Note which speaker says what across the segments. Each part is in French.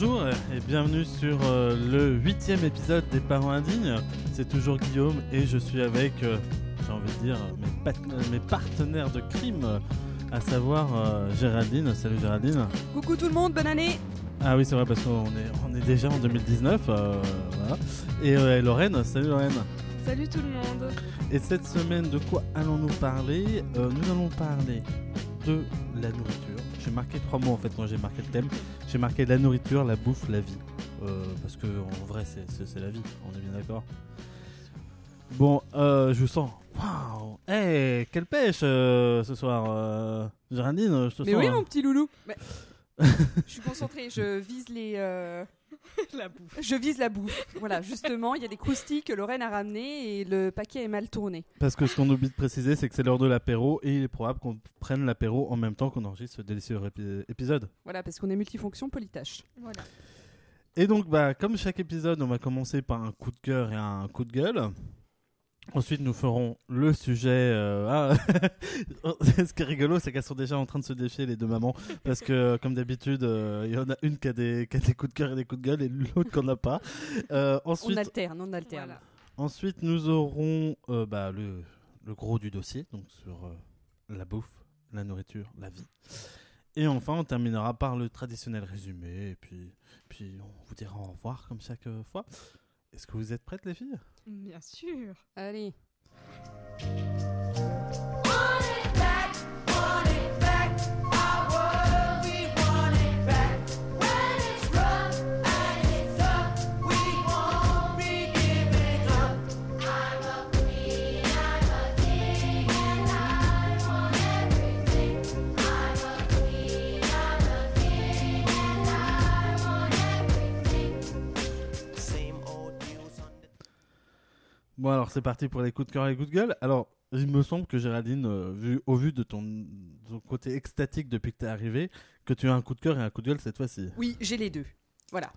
Speaker 1: Bonjour et bienvenue sur euh, le huitième épisode des Parents Indignes. C'est toujours Guillaume et je suis avec, euh, j'ai envie de dire, mes, partenaires de crime, euh, à savoir euh, Géraldine. Salut Géraldine.
Speaker 2: Coucou tout le monde, bonne année
Speaker 1: Ah oui, c'est vrai parce qu'on est, on est déjà en 2019. euh, voilà. Et euh, Lorraine. Salut Lorraine.
Speaker 3: Salut tout le monde.
Speaker 1: Et cette semaine, de quoi allons-nous parler? Euh, Nous allons parler de la nourriture. J'ai marqué trois mots en fait quand j'ai marqué le thème. J'ai marqué la nourriture, la bouffe, la vie. Euh, parce que en vrai, c'est- la vie, on est bien d'accord. Bon, euh, je vous sens. Waouh Hey, quelle pêche euh, ce soir, euh, Géraldine, je te
Speaker 2: Mais
Speaker 1: sens.
Speaker 2: oui
Speaker 1: hein.
Speaker 2: mon petit loulou Mais- Je suis concentrée, je vise les...
Speaker 3: La bouffe.
Speaker 2: Je vise la bouffe. Voilà, justement, il y a des croustilles que Lorraine a ramenées et le paquet est mal tourné.
Speaker 1: Parce que ce qu'on oublie de préciser, c'est que c'est l'heure de l'apéro et il est probable qu'on prenne l'apéro en même temps qu'on enregistre ce délicieux épi- épisode.
Speaker 2: Voilà, parce qu'on est multifonction polytâche.
Speaker 3: Voilà.
Speaker 1: Et donc, bah, comme chaque épisode, on va commencer par un coup de cœur et un coup de gueule. Ensuite, nous ferons le sujet. euh, ah, Ce qui est rigolo, c'est qu'elles sont déjà en train de se défier, les deux mamans. Parce que, comme d'habitude, euh, il y en a une qui a, des, qui a des coups de cœur et des coups de gueule et l'autre qui n'en a pas. Euh,
Speaker 2: On
Speaker 1: ensuite,
Speaker 2: alterne, on alterne.
Speaker 3: Voilà.
Speaker 1: ensuite, nous aurons euh, bah, le, le gros du dossier, donc sur euh, la bouffe, la nourriture, la vie. Et enfin, on terminera par le traditionnel résumé. Et puis, puis on vous dira au revoir comme chaque fois. Est-ce que vous êtes prêtes, les filles?
Speaker 3: Bien sûr.
Speaker 2: Allez.
Speaker 1: Alors c'est parti pour les coups de cœur et les coups de gueule. Alors, il me semble que Géraldine, euh, vu, au vu de ton, ton côté extatique depuis que t'es arrivé, que tu as un coup de cœur et un coup de gueule cette fois-ci.
Speaker 2: Oui, j'ai les deux. Voilà.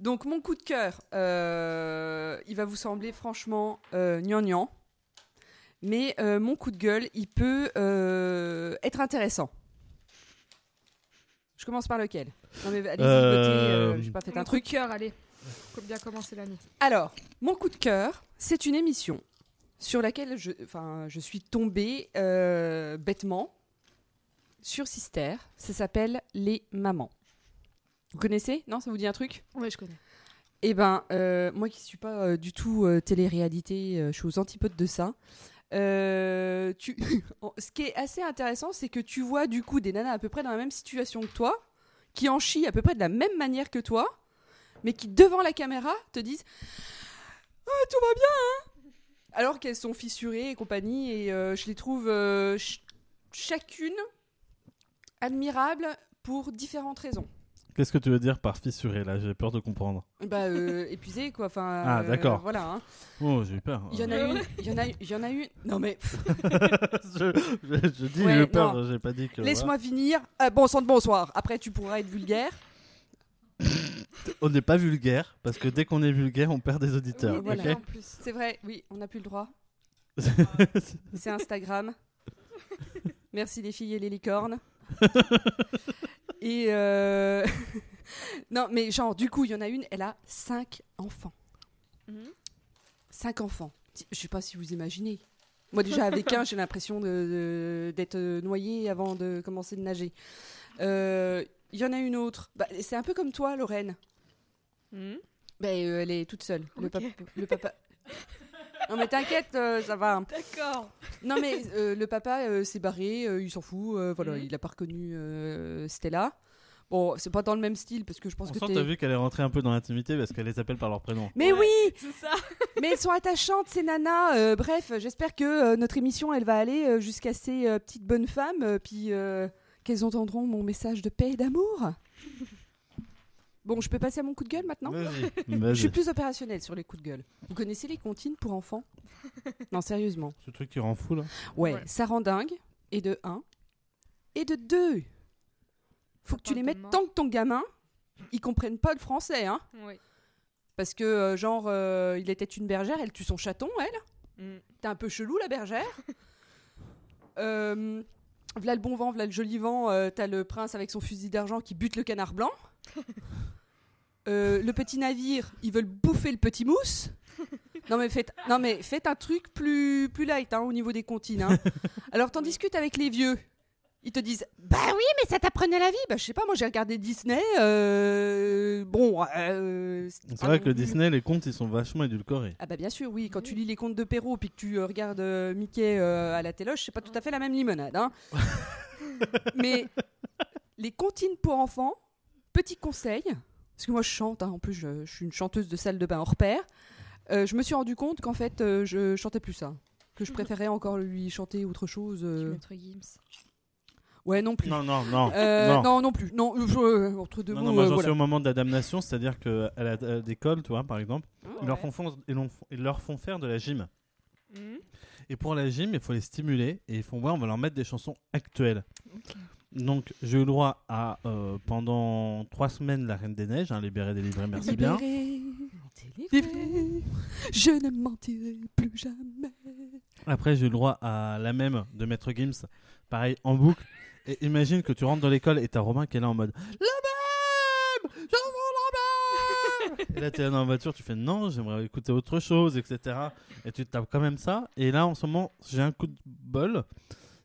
Speaker 2: Donc mon coup de cœur, euh, il va vous sembler franchement euh, gnangnan. Mais euh, mon coup de gueule, il peut euh, être intéressant. Je commence par lequel? Non mais allez-y,
Speaker 1: Euh,
Speaker 2: euh, j'ai pas fait un
Speaker 3: coup
Speaker 2: truc.
Speaker 3: de cœur, allez. Bien commencer l'année.
Speaker 2: Alors, mon coup de cœur, c'est une émission sur laquelle je, je suis tombée euh, bêtement sur Sister. Ça s'appelle Les Mamans. Vous connaissez? Non, ça vous dit un truc?
Speaker 3: Oui, je connais.
Speaker 2: Eh ben, euh, moi qui suis pas euh, du tout euh, télé-réalité, je suis aux antipodes de ça. Tu... Ce qui est assez intéressant, c'est que tu vois du coup des nanas à peu près dans la même situation que toi, qui en chient à peu près de la même manière que toi, mais qui devant la caméra te disent Ah, tout va bien, hein Alors qu'elles sont fissurées et compagnie, et euh, je les trouve euh, ch- chacune admirables pour différentes raisons.
Speaker 1: Qu'est-ce que tu veux dire par fissuré là? J'ai peur de comprendre.
Speaker 2: Bah, euh, épuisées quoi. Enfin,
Speaker 1: Ah,
Speaker 2: euh,
Speaker 1: d'accord.
Speaker 2: Voilà. hein.
Speaker 1: Oh, j'ai eu peur.
Speaker 2: Il y en a une, il y en a, il y en a une. Non mais
Speaker 1: je, je- je dis
Speaker 2: Ouais,
Speaker 1: j'ai eu peur, j'ai pas dit que.
Speaker 2: laisse-moi finir. Euh, bon sang de bonsoir. Après tu pourras être vulgaire.
Speaker 1: On n'est pas vulgaire parce que dès qu'on est vulgaire, on perd des auditeurs.
Speaker 3: Oui,
Speaker 2: voilà.
Speaker 3: déjà,
Speaker 1: ok
Speaker 3: en plus.
Speaker 2: C'est vrai. Oui, on n'a plus le droit. C'est Instagram. Merci les filles et les licornes. Et euh... non mais genre du coup il y en a une, elle a cinq enfants.
Speaker 3: Mhm.
Speaker 2: Cinq enfants. Je sais pas si vous imaginez. Moi déjà avec un, j'ai l'impression de- de- d'être euh, noyée avant de commencer de nager. Euh, Il y en a une autre. Bah, c'est un peu comme toi, Lorraine.
Speaker 3: Mhm.
Speaker 2: Ben, euh, elle est toute seule. Le, papa, le papa. Non mais t'inquiète, euh, ça va.
Speaker 3: D'accord.
Speaker 2: Non mais euh, le papa euh, s'est barré, euh, il s'en fout. euh, voilà,
Speaker 3: Mhm.
Speaker 2: il a pas reconnu euh, Stella. Bon, c'est pas dans le même style parce que je pense
Speaker 1: On
Speaker 2: que
Speaker 1: sent, t'as vu qu'elle est rentrée un peu dans l'intimité parce qu'elle les appelle par leur prénom.
Speaker 2: Mais
Speaker 3: Ouais.
Speaker 2: oui,
Speaker 3: C'est ça.
Speaker 2: mais elles sont attachantes ces nanas. Euh, bref, j'espère que euh, notre émission elle va aller euh, jusqu'à ces euh, petites bonnes femmes, euh, puis euh, qu'elles entendront mon message de paix et d'amour. Bon, je peux passer à mon coup de gueule maintenant
Speaker 1: Vas-y.
Speaker 2: Je suis plus opérationnelle sur les coups de gueule. Vous connaissez les comptines pour enfants Non, sérieusement.
Speaker 1: Ce truc qui rend fou là.
Speaker 2: Ouais,
Speaker 3: Ouais.
Speaker 2: ça rend dingue. Et de 1. Et de 2. Faut que tu les mettes tant que ton gamin, ils comprennent pas le français, hein.
Speaker 3: Oui.
Speaker 2: Parce que, euh, genre, euh, il était une bergère, elle tue son chaton, elle.
Speaker 3: Mhm.
Speaker 2: T'es un peu chelou, la bergère. euh, v'là le bon vent, v'là le joli vent, euh, t'as le prince avec son fusil d'argent qui bute le canard blanc. Euh, le petit navire, ils veulent bouffer le petit mousse. Non mais faites, non mais faites un truc plus, plus light hein, au niveau des comptines. hein. Alors t'en discutes avec les vieux. Ils te disent Bah oui, mais ça t'apprenait la vie. Bah je sais pas, moi j'ai regardé Disney. euh, Bon, euh,
Speaker 1: C'est vrai que Disney, les contes, ils sont vachement édulcorés.
Speaker 2: Ah bah bien sûr, oui. Quand tu lis les contes de Perrault puis que tu euh, regardes euh, Mickey euh, à la téloche, c'est pas tout à fait la même limonade. hein. Mais les comptines pour enfants, petit conseil, parce que moi je chante, hein, en plus je, je suis une chanteuse de salle de bain hors pair, euh, je me suis rendu compte qu'en fait euh, je chantais plus ça. Que je préférais encore lui chanter autre chose. euh.
Speaker 3: Gims.
Speaker 2: Ouais, non plus.
Speaker 1: Non, non, non.
Speaker 2: Euh,
Speaker 1: non.
Speaker 2: non. non, plus. Non, je- euh, entre deux
Speaker 1: Non,
Speaker 2: mots.
Speaker 1: non, moi
Speaker 2: euh,
Speaker 1: j'en
Speaker 2: voilà.
Speaker 1: suis au moment de la damnation, c'est-à-dire qu'à l'école, tu vois, par exemple, ils, leur
Speaker 3: Ouais.
Speaker 1: font, fon- ils, leur font- ils leur font faire de la gym.
Speaker 3: Mhm.
Speaker 1: Et pour la gym, il faut les stimuler et ils font ouais, on va leur mettre des chansons actuelles. Donc j'ai eu le droit à euh, pendant trois semaines la Reine des Neiges, hein, libérée, délivrée, merci bien.
Speaker 2: Je ne mentirai plus jamais.
Speaker 1: Après j'ai eu le droit à la même de Maître Gims, pareil en boucle. Et imagine que tu rentres dans l'école et t'as Romain qui est là en mode la même, je veux la même. et là t'es là dans la voiture, tu fais non, j'aimerais écouter autre chose, etc. Et tu tapes quand même ça. Et là en ce moment j'ai un coup de bol.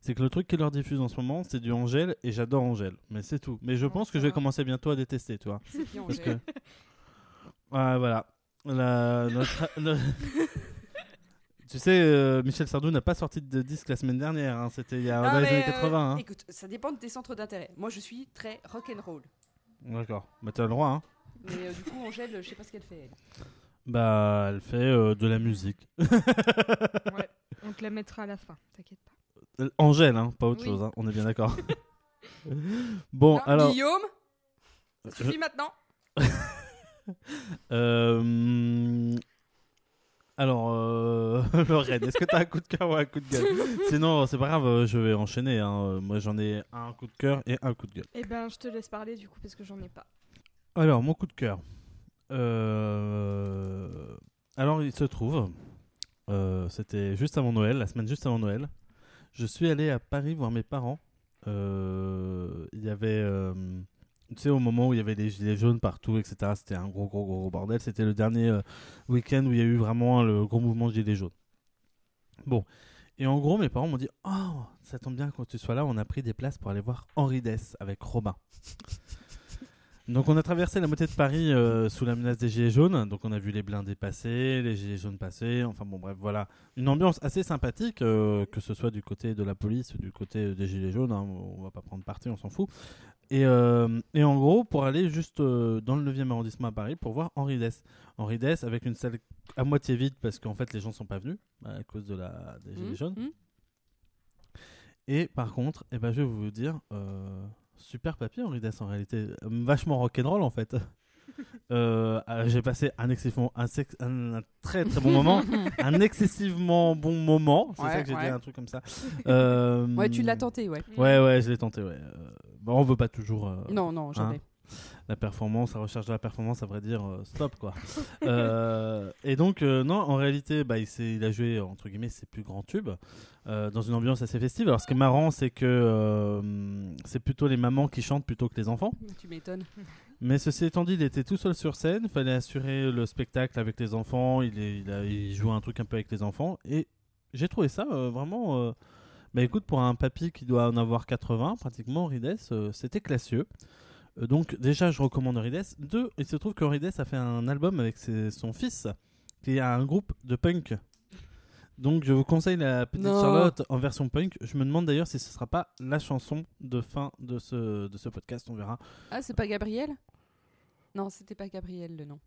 Speaker 1: C'est que le truc qui leur diffuse en ce moment, c'est du Angèle et j'adore Angèle. Mais c'est tout. Mais je pense que je vais
Speaker 3: va.
Speaker 1: commencer bientôt à détester, tu vois.
Speaker 2: C'est bien,
Speaker 1: Parce
Speaker 2: Angèle.
Speaker 1: que. Ouais, voilà. La- notre- tu sais, euh, Michel Sardou n'a pas sorti de disque la semaine dernière. hein. C'était il y a dans les années
Speaker 2: euh,
Speaker 1: 80. hein.
Speaker 2: Écoute, ça dépend de tes centres d'intérêt. Moi, je suis très rock'n'roll.
Speaker 1: D'accord. Bah, t'as le droit. Hein.
Speaker 2: Mais euh, du coup, Angèle, je sais pas ce qu'elle fait. elle.
Speaker 1: Bah, elle fait euh, de la musique.
Speaker 3: Ouais. On te la mettra à la fin, t'inquiète pas.
Speaker 1: Euh, Angèle, hein, pas autre
Speaker 3: Oui.
Speaker 1: chose. hein. On est bien d'accord. bon,
Speaker 2: Non,
Speaker 1: alors.
Speaker 2: Guillaume, ça suffit maintenant.
Speaker 1: Euh, Alors, euh, Lorraine, est-ce que t'as un coup de cœur ou un coup de gueule? Sinon, c'est pas grave, euh, je vais enchaîner. hein. Euh, Moi, j'en ai un coup de cœur et un coup de gueule.
Speaker 3: Eh ben, je te laisse parler du coup parce que j'en ai pas.
Speaker 1: Alors, mon coup de cœur. Euh, Alors, il se trouve, euh, c'était juste avant Noël, la semaine juste avant Noël. Je suis allé à Paris voir mes parents. Euh, Il y avait, euh, tu sais, au moment où il y avait les gilets jaunes partout, etc. C'était un gros, gros, gros bordel. C'était le dernier euh, week-end où il y a eu vraiment le gros mouvement de gilets jaunes. Bon. Et en gros, mes parents m'ont dit Oh, ça tombe bien quand tu sois là, on a pris des places pour aller voir Henri Dess avec Robin. Donc on a traversé la moitié de Paris euh, sous la menace des gilets jaunes. Donc on a vu les blindés passer, les gilets jaunes passer. Enfin bon bref voilà, une ambiance assez sympathique, euh, que ce soit du côté de la police ou du côté des gilets jaunes. hein. on va pas prendre parti, on s'en fout. Et, euh, et en gros pour aller juste euh, dans le 9e arrondissement à Paris pour voir Henri Dess. Henri Dess avec une salle à moitié vide parce qu'en fait les gens sont pas venus à cause de la des gilets
Speaker 2: Mmh,
Speaker 1: jaunes.
Speaker 2: mmh.
Speaker 1: Et par contre, eh ben, je vais vous dire, euh, super papier Henri Dess en réalité, Euh, vachement rock'n'roll en fait. Euh, euh, J'ai passé un, excessivement, un, sex- un- un très très bon moment, un excessivement bon moment, c'est
Speaker 2: Ouais,
Speaker 1: ça que j'ai
Speaker 2: ouais.
Speaker 1: dit, un truc comme ça. Euh,
Speaker 2: Ouais, tu l'as tenté, ouais.
Speaker 1: Ouais, ouais, je l'ai tenté, ouais. Euh, bon, on veut pas toujours. euh,
Speaker 2: Non, non, jamais.
Speaker 1: La performance, la recherche de la performance, à vrai dire, euh, stop quoi. Euh, et donc, euh, non, en réalité, bah, il, il a joué entre guillemets ses plus grands tubes euh, dans une ambiance assez festive. Alors, ce qui est marrant, c'est que c'est plutôt les mamans qui chantent plutôt que les enfants.
Speaker 2: Tu m'étonnes.
Speaker 1: Mais ceci étant dit, il était tout seul sur scène, il fallait assurer le spectacle avec les enfants, il, est- il, a, il jouait un truc un peu avec les enfants. Et j'ai trouvé ça vraiment. bah écoute, pour un papy qui doit en avoir 80, pratiquement, Rides, c'était classieux. Euh, donc déjà, je recommande Rides. Deux, il se trouve que Rides a fait un album avec ses- son fils, qui a un groupe de punk. Donc je vous conseille la petite
Speaker 2: Non.
Speaker 1: Charlotte en version punk. Je me demande d'ailleurs si ce sera pas la chanson de fin de ce, de ce podcast, on verra.
Speaker 2: Ah, c'est pas Gabriel? Non, c'était pas Gabriel le nom.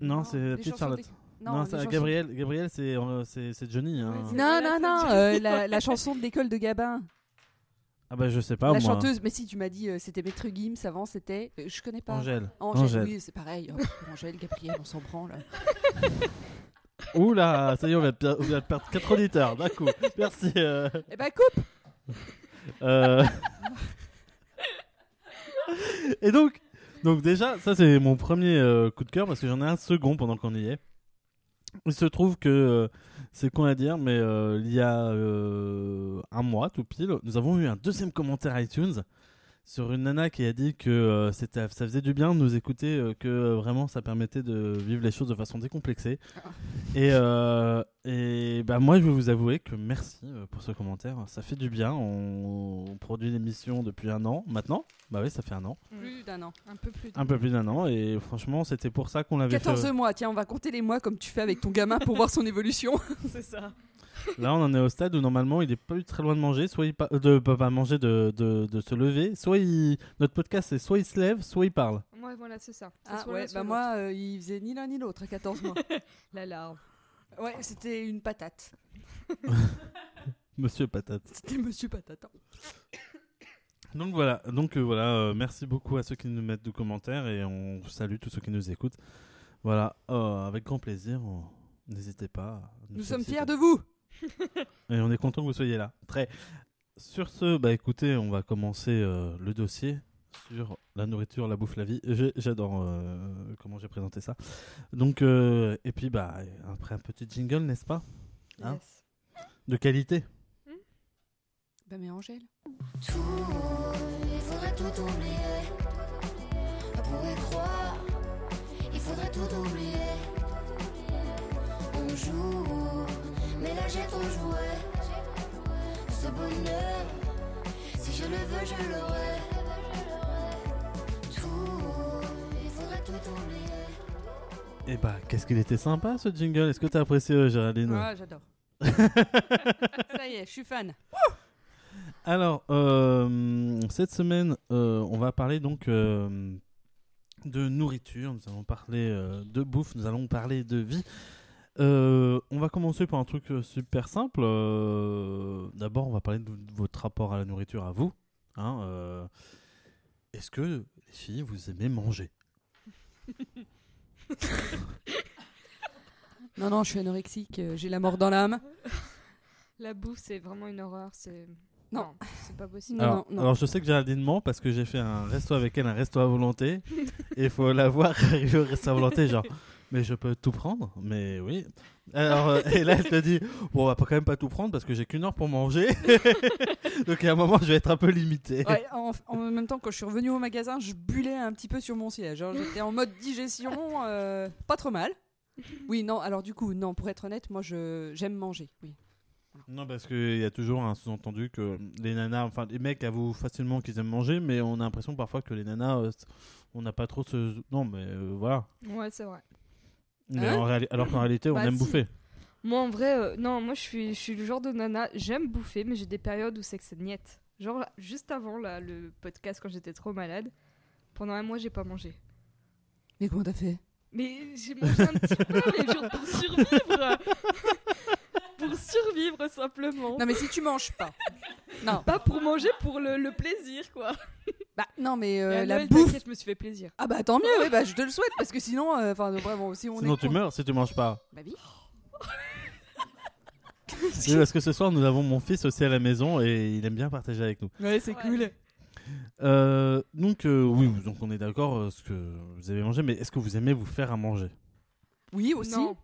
Speaker 1: Non, c'est la petite Charlotte.
Speaker 2: des-
Speaker 1: Non, ça,
Speaker 2: chansons-
Speaker 1: Gabriel, Gabriel c'est euh, Johnny. hein.
Speaker 2: Non, non, non, euh, la, la chanson de l'école de Gabin.
Speaker 1: Ah bah je sais pas
Speaker 2: la
Speaker 1: moi.
Speaker 2: chanteuse, mais si tu m'as dit euh, c'était Maître Gims avant, c'était. euh, je connais pas.
Speaker 1: Angèle.
Speaker 2: Angèle,
Speaker 1: Angèle.
Speaker 2: oui, c'est pareil. Oh, Angèle, Gabriel, on s'en branle.
Speaker 1: Ouh là, ça y est, on vient de per- on vient de perdre 4 auditeurs d'un coup. Merci. euh,
Speaker 2: Eh ben, coupe
Speaker 1: euh. Et donc, donc déjà, ça c'est mon premier euh, coup de cœur parce que j'en ai un second pendant qu'on y est. Il se trouve que euh, c'est con à dire, mais euh, il y a euh, un mois tout pile, nous avons eu un deuxième commentaire iTunes. Sur une nana qui a dit que euh, c'était, ça faisait du bien de nous écouter, euh, que euh, vraiment ça permettait de vivre les choses de façon décomplexée. Et, euh, et bah, moi, je vais vous avouer que merci euh, pour ce commentaire. Ça fait du bien. On, on produit l'émission depuis un an maintenant. Bah oui, ça fait un an.
Speaker 2: Plus d'un an.
Speaker 3: Un peu plus.
Speaker 1: Un peu plus d'un an. Et franchement, c'était pour ça qu'on l'avait
Speaker 2: 14
Speaker 1: fait.
Speaker 2: mois, tiens, on va compter les mois comme tu fais avec ton gamin pour voir son évolution.
Speaker 3: C'est ça.
Speaker 1: Là, on en est au stade où normalement, il est pas eu très loin de manger, soit il pa- euh, de pas manger, de, de, de se lever, soit il, notre podcast, c'est soit il se lève, soit il parle.
Speaker 3: Ouais, voilà, c'est ça.
Speaker 2: Ah ouais, bah moi, euh, il faisait ni l'un ni l'autre à 14 mois.
Speaker 3: La larve.
Speaker 2: ouais, c'était une patate.
Speaker 1: Monsieur Patate.
Speaker 2: C'était Monsieur Patate.
Speaker 1: Donc voilà, donc euh, voilà, euh, merci beaucoup à ceux qui nous mettent de commentaires et on salue tous ceux qui nous écoutent. Voilà, euh, avec grand plaisir, n'hésitez pas.
Speaker 2: Nous sommes fiers de vous.
Speaker 1: Et on est content que vous soyez là. Très. Sur ce, bah écoutez, on va commencer euh, le dossier sur la nourriture, la bouffe, la vie. J'ai- J'adore euh, comment j'ai présenté ça. Donc, euh, et puis bah après un petit jingle, n'est-ce pas? Hein?
Speaker 3: Yes.
Speaker 1: De qualité.
Speaker 2: Bah mais Angèle.
Speaker 4: Tout, il faudrait tout oublier. On pourrait croire, il faudrait tout oublier. On joue, mais là j'ai trop joué. Ce bonheur, si je le veux, je l'aurai. Tout, il faudrait tout oublier.
Speaker 1: Et bah qu'est-ce qu'il était sympa ce jingle. Est-ce que t'as apprécié euh, Géraldine
Speaker 2: Ah, j'adore. Ça y est, je suis fan.
Speaker 1: Alors, euh, cette semaine, euh, on va parler donc euh, de nourriture, nous allons parler euh, de bouffe, nous allons parler de vie. Euh, on va commencer par un truc euh, super simple. Euh, D'abord, on va parler de, votre rapport à la nourriture à vous. hein, euh, Est-ce que les filles, vous aimez manger?
Speaker 2: Non, non, je suis anorexique, j'ai la mort dans l'âme.
Speaker 3: La bouffe, c'est vraiment une horreur. C'est.
Speaker 2: Non.
Speaker 3: c'est pas possible.
Speaker 2: Non,
Speaker 1: alors,
Speaker 2: non.
Speaker 1: alors, je sais que Géraldine ment parce que j'ai fait un resto avec elle, un resto à volonté. et il faut la voir arriver au resto à volonté, genre, mais je peux tout prendre Mais oui. Alors, euh, et là, elle te dit, bon, on va pas quand même pas tout prendre parce que j'ai qu'une heure pour manger. Donc, à un moment, je vais être un peu limité.
Speaker 2: Ouais, en, en même temps, quand je suis revenue au magasin, je bullais un petit peu sur mon siège. hein. J'étais en mode digestion, euh, pas trop mal. Oui, non, alors du coup, non, pour être honnête, moi, je j'aime manger. Oui.
Speaker 1: Non, parce qu'il y a toujours un sous-entendu que les nanas, enfin, les mecs avouent facilement qu'ils aiment manger, mais on a l'impression parfois que les nanas, euh, on n'a pas trop ce. Non, mais euh, voilà.
Speaker 3: Ouais, c'est vrai.
Speaker 1: Mais
Speaker 2: Hein
Speaker 1: en réali- alors qu'en réalité, on
Speaker 3: Bah,
Speaker 1: aime
Speaker 3: si.
Speaker 1: bouffer.
Speaker 3: Moi, en vrai, euh, non, moi, je suis, je suis le genre de nana. J'aime bouffer, mais j'ai des périodes où c'est que c'est niette. Genre, juste avant là, le podcast, quand j'étais trop malade, pendant un mois, j'ai pas mangé.
Speaker 2: Mais comment t'as fait?
Speaker 3: Mais j'ai mangé un petit peu, mais genre pour survivre. pour survivre, simplement.
Speaker 2: Non, mais si tu manges pas. Non,
Speaker 3: Pas pour manger, pour le, le plaisir, quoi.
Speaker 2: bah, non, mais euh, la
Speaker 3: Noël,
Speaker 2: bouffe.
Speaker 3: je me suis fait plaisir.
Speaker 2: Ah bah tant mieux, ouais, bah, je te le souhaite parce que sinon, euh, enfin vraiment, si on
Speaker 1: Sinon,
Speaker 2: est.
Speaker 1: tu meurs si tu manges pas.
Speaker 2: Bah oui.
Speaker 1: Oui, parce que ce soir, nous avons mon fils aussi à la maison et il aime bien partager avec nous.
Speaker 2: Ouais, c'est
Speaker 3: Ouais.
Speaker 2: cool.
Speaker 1: Euh, donc, euh, oui, donc on est d'accord, euh, ce que vous avez mangé, mais est-ce que vous aimez vous faire à manger?
Speaker 2: Oui, aussi.
Speaker 3: Non,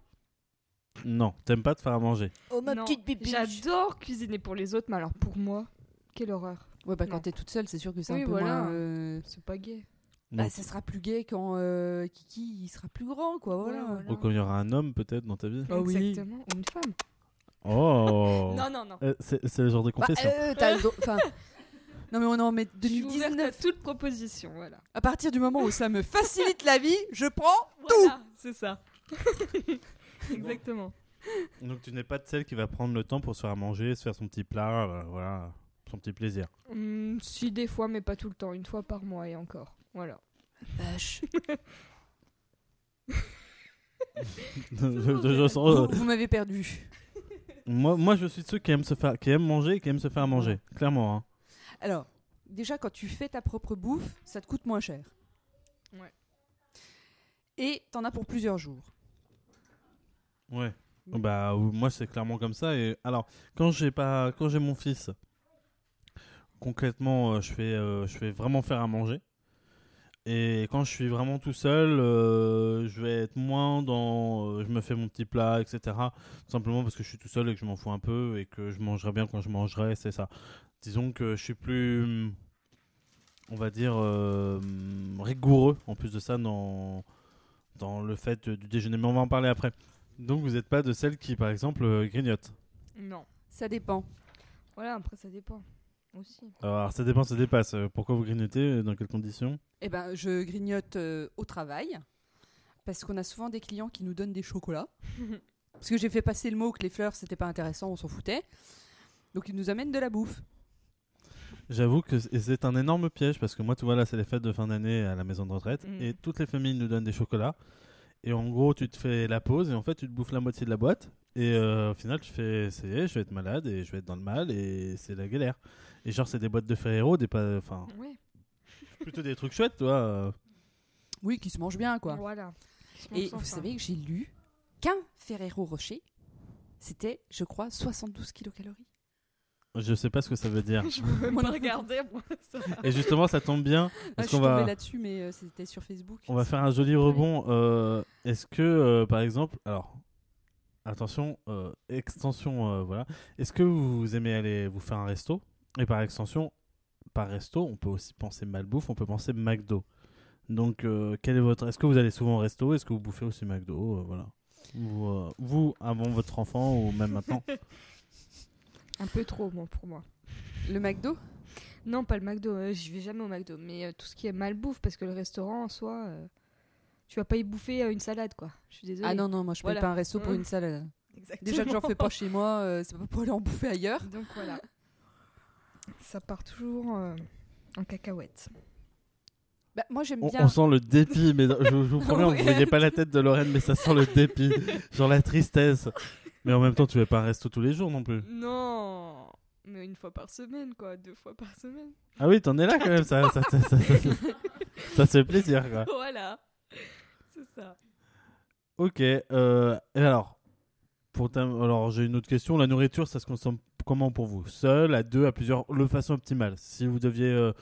Speaker 1: Non, t'aimes pas te faire à manger.
Speaker 4: Oh ma
Speaker 3: non.
Speaker 4: petite bibiche.
Speaker 3: J'adore cuisiner pour les autres, mais alors pour moi, quelle horreur.
Speaker 2: Ouais, bah quand
Speaker 3: Non.
Speaker 2: t'es toute seule, c'est sûr que c'est
Speaker 3: Oui,
Speaker 2: un peu
Speaker 3: voilà.
Speaker 2: moins. euh,
Speaker 3: C'est pas gay.
Speaker 2: Bah,
Speaker 1: Donc,
Speaker 2: ça sera plus gay quand euh, Kiki il sera plus grand, quoi. Voilà.
Speaker 3: Ouais,
Speaker 1: ou quand il y aura un homme peut-être dans ta vie.
Speaker 2: Ah oui.
Speaker 3: Exactement. Ou une femme.
Speaker 1: Oh
Speaker 3: Non, non, non.
Speaker 1: Euh, C'est c'est le genre de
Speaker 2: Bah,
Speaker 1: confession.
Speaker 2: euh, t'as le droit- Enfin. Non, mais on est en mai
Speaker 3: Je suis ouverte à
Speaker 2: 2019.
Speaker 3: toute proposition, voilà.
Speaker 2: À partir du moment où ça me facilite la vie, je prends.
Speaker 3: Voilà, c'est ça. Exactement.
Speaker 1: Donc tu n'es pas de celle qui va prendre le temps pour se faire à manger, se faire son petit plat, euh, voilà, son petit plaisir.
Speaker 3: Hum, si, des fois, mais pas tout le temps. Une fois par mois et encore. Voilà.
Speaker 2: Vache.
Speaker 1: Je- je- je sens, euh,
Speaker 2: Vous, vous m'avez perdu.
Speaker 1: moi, moi, je suis de ceux qui aiment se faire, qui aiment manger, et qui aiment se faire à manger, clairement. hein.
Speaker 2: Alors, déjà, quand tu fais ta propre bouffe, ça te coûte moins cher.
Speaker 3: Ouais.
Speaker 2: Et t'en as pour plusieurs jours.
Speaker 1: Ouais. Bah moi c'est clairement comme ça et alors quand j'ai pas quand j'ai mon fils concrètement euh, je fais euh, je fais vraiment faire à manger et quand je suis vraiment tout seul euh, je vais être moins dans je me fais mon petit plat etc tout simplement parce que je suis tout seul et que je m'en fous un peu et que je mangerai bien quand je mangerai c'est ça disons que je suis plus on va dire, rigoureux en plus de ça dans, dans le fait du déjeuner. Mais on va en parler après. Donc vous n'êtes pas de celles qui, par exemple, euh, grignotent.
Speaker 3: Non.
Speaker 2: Ça dépend.
Speaker 3: Voilà, après ça dépend aussi.
Speaker 1: Alors ça dépend, ça dépasse. Euh, Pourquoi vous grignotez Dans quelles conditions
Speaker 2: Eh ben, je grignote euh, au travail parce qu'on a souvent des clients qui nous donnent des chocolats. parce que j'ai fait passer le mot que les fleurs c'était pas intéressant, on s'en foutait. Donc ils nous amènent de la bouffe.
Speaker 1: J'avoue que c'est un énorme piège parce que moi, tu vois, là, c'est les fêtes de fin d'année à la maison de retraite
Speaker 3: Mm.
Speaker 1: et toutes les familles nous donnent des chocolats. Et en gros, tu te fais la pause et en fait, tu te bouffes la moitié de la boîte. Et euh, au final, tu fais, ça y est, je vais être malade et je vais être dans le mal et c'est la galère. Et genre, c'est des boîtes de Ferrero, des pas, enfin,
Speaker 3: Ouais.
Speaker 1: plutôt des trucs chouettes, toi. euh.
Speaker 2: Oui, qui se mangent bien quoi.
Speaker 3: Voilà.
Speaker 2: Et vous savez que j'ai lu qu'un Ferrero Rocher, c'était, je crois, 72 kilocalories.
Speaker 1: Je sais pas ce que ça veut dire.
Speaker 3: Je pas regarder, moi. ça.
Speaker 1: Et justement, ça tombe bien
Speaker 2: Ah,
Speaker 1: parce
Speaker 2: je suis
Speaker 1: qu'on va,
Speaker 2: là-dessus, mais euh, c'était sur Facebook.
Speaker 1: on va faire un joli rebond. Euh, Est-ce que, euh, par exemple, alors, attention, euh, extension, euh, voilà. Est-ce que vous aimez aller vous faire un resto? Et par extension, par resto, on peut aussi penser malbouffe, on peut penser McDo. Donc, euh, quel est votre Est-ce que vous allez souvent au resto? Est-ce que vous bouffez aussi McDo? Euh, Voilà. Ou, euh, vous, avant votre enfant ou même maintenant?
Speaker 3: Un peu trop, moi, pour moi.
Speaker 2: Le McDo?
Speaker 3: Non, pas le McDo. euh, J'y vais jamais au McDo. Mais euh, tout ce qui est malbouffe, parce que le restaurant en soi, euh, tu vas pas y bouffer euh, une salade, quoi. Je suis désolée.
Speaker 2: Ah non, non, moi je paye
Speaker 3: Voilà.
Speaker 2: pas un resto pour
Speaker 3: Mmh.
Speaker 2: une salade.
Speaker 3: Exactement.
Speaker 2: Déjà que j'en fais pas chez moi, euh, c'est pas pour aller en bouffer ailleurs.
Speaker 3: Donc voilà. Ça part toujours euh, en cacahuète.
Speaker 2: Bah, moi j'aime
Speaker 1: on,
Speaker 2: bien.
Speaker 1: on sent le dépit, mais je, je vous promets,
Speaker 2: Ouais.
Speaker 1: vous voyez pas la tête de Lorraine, mais ça sent le dépit, genre la tristesse. Mais en même temps, tu vas pas resto tous les jours non plus.
Speaker 3: Non Mais une fois par semaine, quoi. Deux fois par semaine.
Speaker 1: Ah oui, t'en es là quand même, ça, ça, ça, ça, ça, fait plaisir quoi.
Speaker 3: voilà. C'est ça.
Speaker 1: Ok, euh, et alors, pour alors j'ai une autre question. La nourriture, ça se consomme comment pour vous? Seul, à deux, à plusieurs, de façon optimale? Si vous deviez, euh,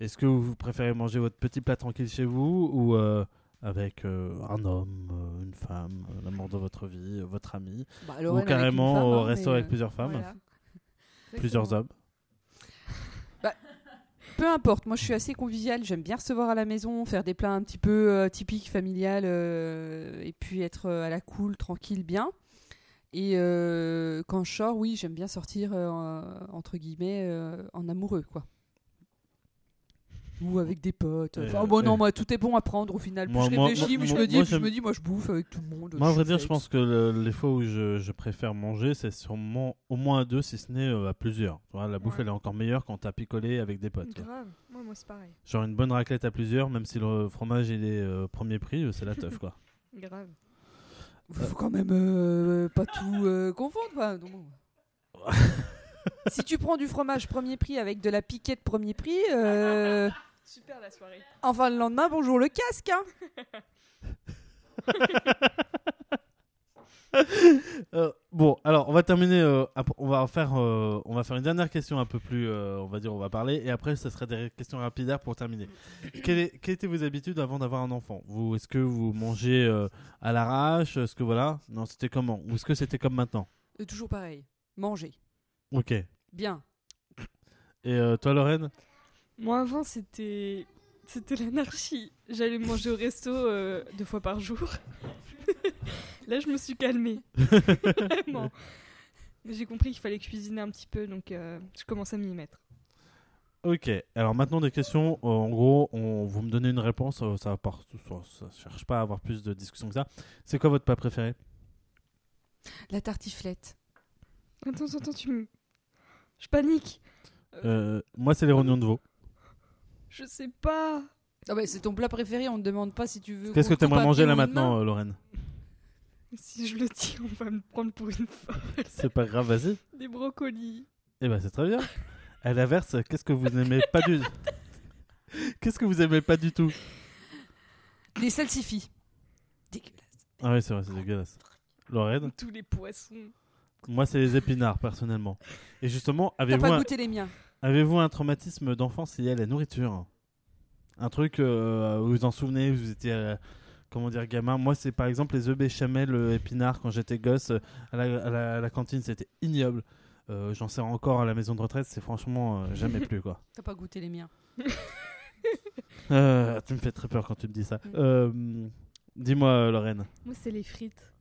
Speaker 1: est-ce que vous préférez manger votre petit plat tranquille chez vous ou euh, avec euh, un homme, euh, une femme, euh, l'amour de votre vie, votre ami,
Speaker 2: Bah,
Speaker 1: ou
Speaker 2: Lorraine
Speaker 1: carrément
Speaker 2: femme,
Speaker 1: au
Speaker 2: hein,
Speaker 1: resto avec plusieurs femmes,
Speaker 3: Voilà.
Speaker 1: plusieurs hommes
Speaker 2: Peu importe, moi je suis assez conviviale, j'aime bien recevoir à la maison, faire des plats un petit peu euh, typiques, familiales, euh, et puis être à la cool, tranquille, bien. Et quand je sors, oui, j'aime bien sortir, en- entre guillemets, en amoureux, quoi. Ou avec des potes. Enfin,
Speaker 1: Euh,
Speaker 2: bon, non,
Speaker 1: euh.
Speaker 2: moi, tout est bon à prendre au final. Plus
Speaker 1: Moi-
Speaker 2: je
Speaker 1: moi-
Speaker 2: réfléchis,
Speaker 1: moi-
Speaker 2: plus je me dis,
Speaker 1: moi,
Speaker 2: plus je
Speaker 1: j'aime-
Speaker 2: me dis, moi, je bouffe avec tout le monde.
Speaker 1: Moi, à vrai dire, je
Speaker 2: flex.
Speaker 1: pense que le- les fois où je, je préfère manger, c'est sûrement au moins à deux, si ce n'est euh, à plusieurs. Tu vois, la bouffe,
Speaker 3: Ouais.
Speaker 1: elle est encore meilleure quand t'as picolé avec des potes. quoi.
Speaker 3: Grave. Moi, moi c'est pareil.
Speaker 1: Genre une bonne raclette à plusieurs, même si le fromage il est euh, premier prix, euh, c'est la teuf quoi.
Speaker 3: Grave.
Speaker 2: faut quand même euh, pas tout euh, confondre. quoi. Donc, bon. si tu prends du fromage premier prix avec de la piquette premier prix, euh,
Speaker 3: Super la soirée.
Speaker 2: enfin le lendemain, bonjour le casque. hein.
Speaker 1: Euh, bon, alors on va terminer. euh, on va faire, euh, on va faire une dernière question un peu plus, euh, on va dire, on va parler, et après ce serait des questions rapidaires pour terminer. Quelle, est- quelles étaient vos habitudes avant d'avoir un enfant? Vous, est-ce que vous mangez euh, à l'arrache? Est-ce que voilà? Non, c'était comment? Ou est-ce que c'était comme maintenant?
Speaker 2: Euh, toujours pareil. Manger.
Speaker 1: Ok. Et
Speaker 2: Bien.
Speaker 1: euh, toi, Lorraine?
Speaker 3: Moi, avant, c'était. C'était l'anarchie. J'allais manger au resto euh, deux fois par jour. Là, je me suis calmée. Vraiment. Mais J'ai compris qu'il fallait cuisiner un petit peu, donc euh, je commence à m'y mettre.
Speaker 1: Ok. Alors maintenant des questions. Euh, en gros, on, vous me donnez une réponse. euh, ça ça cherche pas à avoir plus de discussion que ça. C'est quoi votre plat préféré?
Speaker 2: La tartiflette.
Speaker 3: Attends, attends, tu me. Je panique.
Speaker 1: Euh, Moi, c'est les rognons de veau.
Speaker 3: Je sais pas.
Speaker 2: Ah ouais, c'est ton plat préféré, on ne demande pas si tu veux.
Speaker 1: Qu'est-ce que
Speaker 2: qu'on
Speaker 1: tu aimerais
Speaker 2: coupe à
Speaker 1: manger là maintenant,
Speaker 2: main.
Speaker 1: euh, Lorraine
Speaker 3: Si je le dis, on va me prendre pour une folle.
Speaker 1: C'est pas grave, vas-y.
Speaker 3: Des brocolis.
Speaker 1: Eh ben, c'est très bien. À l'inverse, qu'est-ce que vous n'aimez pas du Qu'est-ce que vous aimez pas du tout?
Speaker 2: Les salsifis. Dégueulasse.
Speaker 1: Ah oui, c'est vrai, c'est dégueulasse. Lorraine?
Speaker 3: Tous les poissons.
Speaker 1: Moi, c'est les épinards, personnellement. Et justement, avez-vous
Speaker 2: pas
Speaker 1: un,
Speaker 2: goûté les miens.
Speaker 1: avez-vous un traumatisme d'enfance lié à la nourriture? Un truc euh, vous vous en souvenez, vous étiez, euh, comment dire, gamin? Moi, c'est par exemple les œufs béchamel euh, épinards quand j'étais gosse. euh, à, la, à la- à la cantine, c'était ignoble. Euh, J'en sers encore à la maison de retraite, c'est franchement euh, jamais plus, quoi.
Speaker 2: T'as pas goûté les miens.
Speaker 1: Euh, tu me fais très peur quand tu me dis ça.
Speaker 2: Mm.
Speaker 1: Euh, Dis-moi, Lorraine,
Speaker 3: Moi, c'est les frites.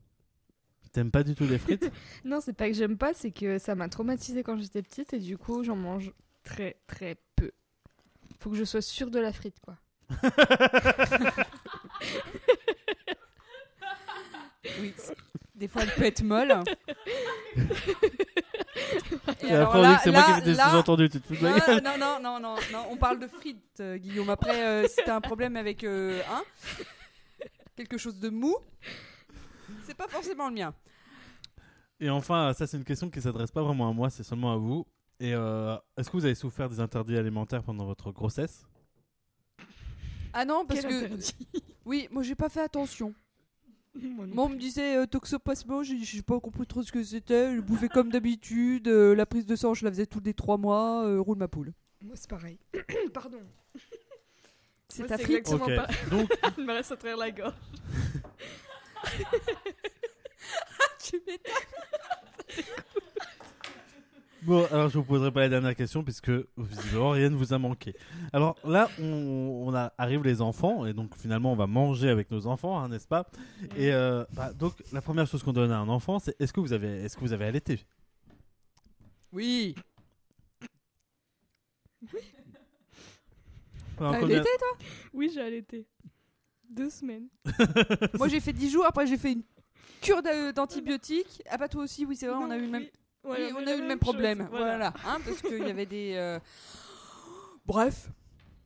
Speaker 1: T'aimes pas du tout les frites?
Speaker 3: Non, c'est pas que j'aime pas, c'est que ça m'a traumatisée quand j'étais petite et du coup, j'en mange très très peu. Faut que je sois sûre de la frite, quoi.
Speaker 2: Oui. Des fois, elle peut être molle.
Speaker 1: Et après, on dit que c'est moi qui fais des sous-entendus, tu te fous de ma
Speaker 2: non,
Speaker 1: gueule
Speaker 2: non, non, non, non, non, on parle de frites, euh, Guillaume. Après, euh, si t'as un problème avec euh, hein, quelque chose de mou, c'est pas forcément le mien.
Speaker 1: Et enfin, ça c'est une question qui s'adresse pas vraiment à moi, c'est seulement à vous. Et euh, est-ce que vous avez souffert des interdits alimentaires pendant votre grossesse?
Speaker 2: Ah non, parce
Speaker 3: Quel
Speaker 2: que
Speaker 3: interdit?
Speaker 2: oui, moi j'ai pas fait attention.
Speaker 3: Moi non
Speaker 2: Moi on me disait euh, toxoplasmose, j'ai j'ai pas compris trop ce que c'était. Je bouffais comme d'habitude. euh, la prise de sang, je la faisais tous les trois mois. euh, roule ma poule.
Speaker 3: Moi, c'est pareil. Pardon.
Speaker 2: C'est
Speaker 3: Moi,
Speaker 2: ta
Speaker 3: c'est
Speaker 2: frite.
Speaker 3: exactement
Speaker 1: Ok, donc
Speaker 3: Il me reste à travers la gorge.
Speaker 2: Tu m'étonnes.
Speaker 1: Bon, alors je vous poserai pas la dernière question puisque visiblement rien ne vous a manqué. Alors là, on, on a, arrive les enfants et donc finalement on va manger avec nos enfants, hein, n'est-ce pas? Et euh, bah, donc la première chose qu'on donne à un enfant, c'est est-ce que vous avez, est-ce que vous avez allaité?
Speaker 2: Oui.
Speaker 1: Pendant
Speaker 2: T'as
Speaker 1: combien-
Speaker 2: allaité, toi?
Speaker 3: Oui, j'ai allaité. Deux semaines.
Speaker 2: Moi j'ai fait 10 jours. Après j'ai fait une cure d'a- d'antibiotiques. Ah bah toi aussi, oui c'est vrai, on a eu le même. Oui, on a eu le même
Speaker 3: chose,
Speaker 2: problème. Voilà, hein, parce qu'il y avait des. euh, Bref.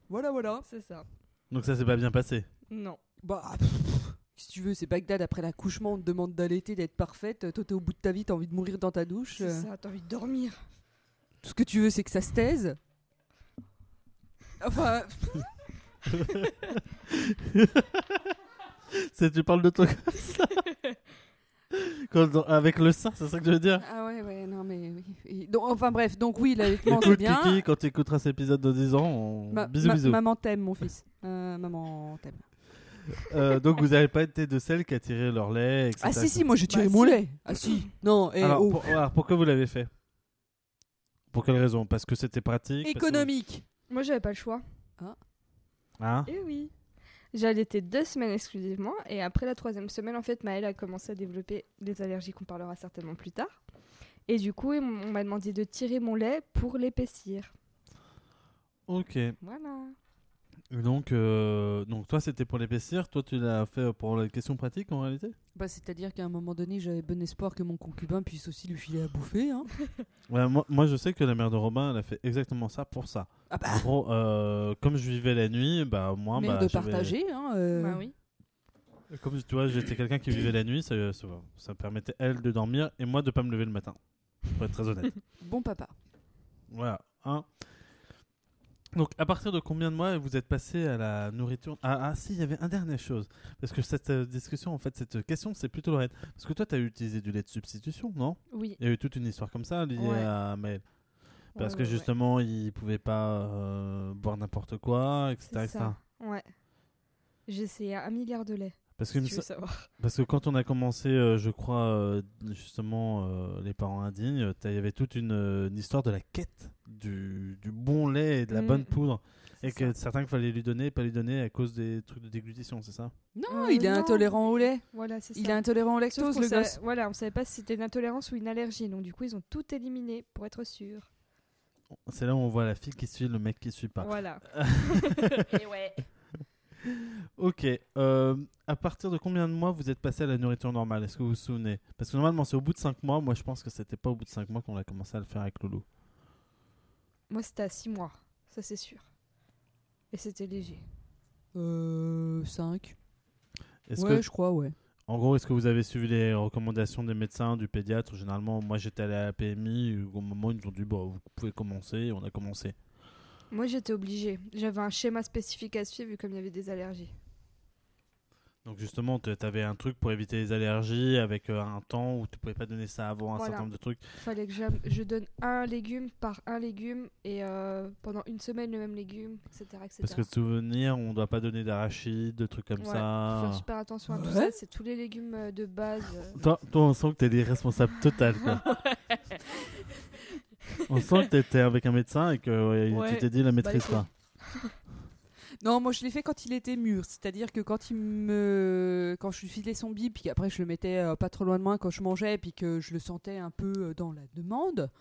Speaker 2: Voilà, voilà.
Speaker 3: C'est ça.
Speaker 1: Donc ça s'est pas bien passé.
Speaker 3: Non.
Speaker 2: Bah, pff, si tu veux, c'est Bagdad après l'accouchement, on te demande d'allaiter, d'être parfaite. Toi, t'es au bout de ta vie, t'as envie de mourir dans ta douche.
Speaker 3: C'est
Speaker 2: euh,
Speaker 3: ça, t'as envie de dormir.
Speaker 2: Tout ce que tu veux, c'est que ça se taise. Enfin,
Speaker 1: C'est tu parles de toi comme ça Quand- avec le sein, c'est ça que je veux dire
Speaker 2: ah ouais, ouais, non, mais. oui. Donc, enfin, bref, donc oui, l'allaitement, c'est
Speaker 1: Écoute
Speaker 2: bien.
Speaker 1: Kiki, quand tu écouteras cet épisode dans 10 ans, on-
Speaker 2: Ma-
Speaker 1: bisous
Speaker 2: ma-
Speaker 1: bisous.
Speaker 2: Maman t'aime, mon fils. Euh, maman t'aime.
Speaker 1: Euh, donc vous n'avez pas été de celles qui a tiré leur lait, etc.
Speaker 2: Ah si, si, moi j'ai tiré
Speaker 3: Bah,
Speaker 2: mon
Speaker 3: si.
Speaker 2: lait. Ah si. Non, et
Speaker 1: Alors,
Speaker 2: oh.
Speaker 1: pour- alors, pourquoi vous l'avez fait? Pour quelle raison? Parce que c'était pratique? Parce que-
Speaker 2: économique.
Speaker 3: Moi, j'avais pas le choix.
Speaker 1: Hein
Speaker 3: Eh oui. J'ai allaité deux semaines exclusivement et après la troisième semaine, en fait, Maëlle a commencé à développer des allergies qu'on parlera certainement plus tard. Et du coup, on m'a demandé de tirer mon lait pour l'épaissir.
Speaker 1: Ok.
Speaker 3: Voilà.
Speaker 1: Donc, euh, donc toi c'était pour l'épaissir, toi tu l'as fait pour la question pratique en réalité?
Speaker 2: Bah, c'est-à-dire qu'à un moment donné, j'avais bon espoir que mon concubin puisse aussi lui filer à bouffer. Hein.
Speaker 1: Ouais, moi, moi, je sais que la mère de Robin elle a fait exactement ça pour ça.
Speaker 2: Ah bah,
Speaker 1: En gros, euh, comme je vivais la nuit, bah moi,
Speaker 2: mère
Speaker 1: bah,
Speaker 2: de partager. Hein, euh.
Speaker 3: Bah oui.
Speaker 1: Comme tu vois, j'étais quelqu'un qui vivait la nuit, ça, ça, ça permettait elle de dormir et moi de pas me lever le matin. Pour être très honnête.
Speaker 2: Bon papa.
Speaker 1: Voilà. Hein. Donc, à partir de combien de mois vous êtes passé à la nourriture? Ah, ah, si, il y avait un dernière chose. Parce que cette euh, discussion, en fait, cette question, c'est plutôt Lorraine. Parce que toi, tu as utilisé du lait de substitution, non?
Speaker 3: Oui.
Speaker 1: Il y a eu toute une histoire comme ça liée
Speaker 3: Ouais.
Speaker 1: à Maël. Parce
Speaker 3: Ouais,
Speaker 1: que
Speaker 3: ouais,
Speaker 1: justement, il pouvait pas euh, boire n'importe quoi, etc. Etc.
Speaker 3: Ouais. J'ai essayé un milliard de lait.
Speaker 1: Parce,
Speaker 3: Si
Speaker 1: que,
Speaker 3: tu veux savoir.
Speaker 1: parce que quand on a commencé, euh, je crois, euh, justement, euh, les parents indignes, il y avait toute une, une histoire de la quête du, du bon lait et de la
Speaker 3: Mm.
Speaker 1: bonne poudre. Et que
Speaker 3: ça.
Speaker 1: certains qu'il fallait lui donner, pas lui donner à cause des trucs de déglutition, c'est ça?
Speaker 2: Non,
Speaker 3: Euh,
Speaker 2: il est
Speaker 3: non.
Speaker 2: intolérant au lait.
Speaker 3: Voilà, c'est ça.
Speaker 2: Il est intolérant au lactose, le
Speaker 3: savait-
Speaker 2: gosse.
Speaker 3: Voilà, on savait pas si c'était une intolérance ou une allergie. Donc du coup, ils ont tout éliminé pour être sûr.
Speaker 1: C'est là où on voit la fille qui suit le mec qui suit pas.
Speaker 3: Voilà. Et ouais.
Speaker 1: Ok. euh, à partir de combien de mois vous êtes passé à la nourriture normale Est-ce que vous vous souvenez? Parce que normalement, c'est au bout de 5 mois. Moi, je pense que c'était pas au bout de 5 mois qu'on a commencé à le faire avec Loulou.
Speaker 3: Moi, c'était à 6 mois. Ça, c'est sûr. Et c'était léger.
Speaker 2: Euh, 5.
Speaker 1: Est-ce
Speaker 2: Ouais,
Speaker 1: que,
Speaker 2: je crois, ouais.
Speaker 1: en gros, est-ce que vous avez suivi les recommandations des médecins, du pédiatre? Généralement, moi, j'étais allé à la PMI. Au moment où ils nous ont dit, bon, vous pouvez commencer. et On a commencé.
Speaker 3: Moi, j'étais obligée. J'avais un schéma spécifique à suivre vu comme il y avait des allergies.
Speaker 1: Donc justement, tu avais un truc pour éviter les allergies avec euh, un temps où tu pouvais pas donner ça avant un
Speaker 3: Voilà.
Speaker 1: certain nombre de trucs.
Speaker 3: Il fallait que je donne un légume par un légume et euh, pendant une semaine le même légume, etc. etc.
Speaker 1: Parce que souvenir, on doit pas donner d'arachide, de trucs comme
Speaker 3: Ouais, faut
Speaker 1: ça.
Speaker 3: faire super attention à tout
Speaker 2: Ouais.
Speaker 3: ça. C'est tous les légumes euh, de base.
Speaker 1: Toi, toi, on sent que t'es l'irresponsable total. On sent que t'étais avec un médecin et que ouais,
Speaker 3: Ouais.
Speaker 1: tu t'es dit la maîtrise
Speaker 3: les couilles.
Speaker 1: pas.
Speaker 2: Non, moi je l'ai fait quand il était mûr, c'est-à-dire que quand il me, quand je lui filais son bib, puis qu'après je le mettais euh, pas trop loin de moi quand je mangeais, puis que je le sentais un peu euh, dans la demande,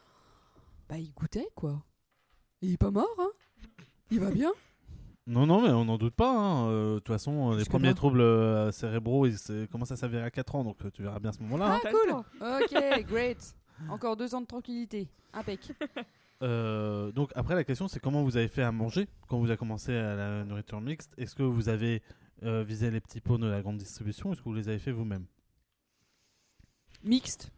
Speaker 2: bah il goûtait quoi. Et il est pas mort, hein Il va bien
Speaker 1: Non, non, mais on n'en doute pas. hein. Euh, De toute façon, les premiers
Speaker 2: là.
Speaker 1: troubles euh, cérébraux, ils commencent à s'avérer à 4 ans, donc tu verras bien à ce moment-là. hein.
Speaker 2: Ah cool. Ok, great. Encore deux ans de tranquillité. Impec.
Speaker 1: Euh, donc après, la question, c'est comment vous avez fait à manger quand vous avez commencé à la nourriture mixte? Est-ce que vous avez euh, visé les petits pots de la grande distribution? Est-ce que vous les avez fait vous-même?
Speaker 2: Mixte.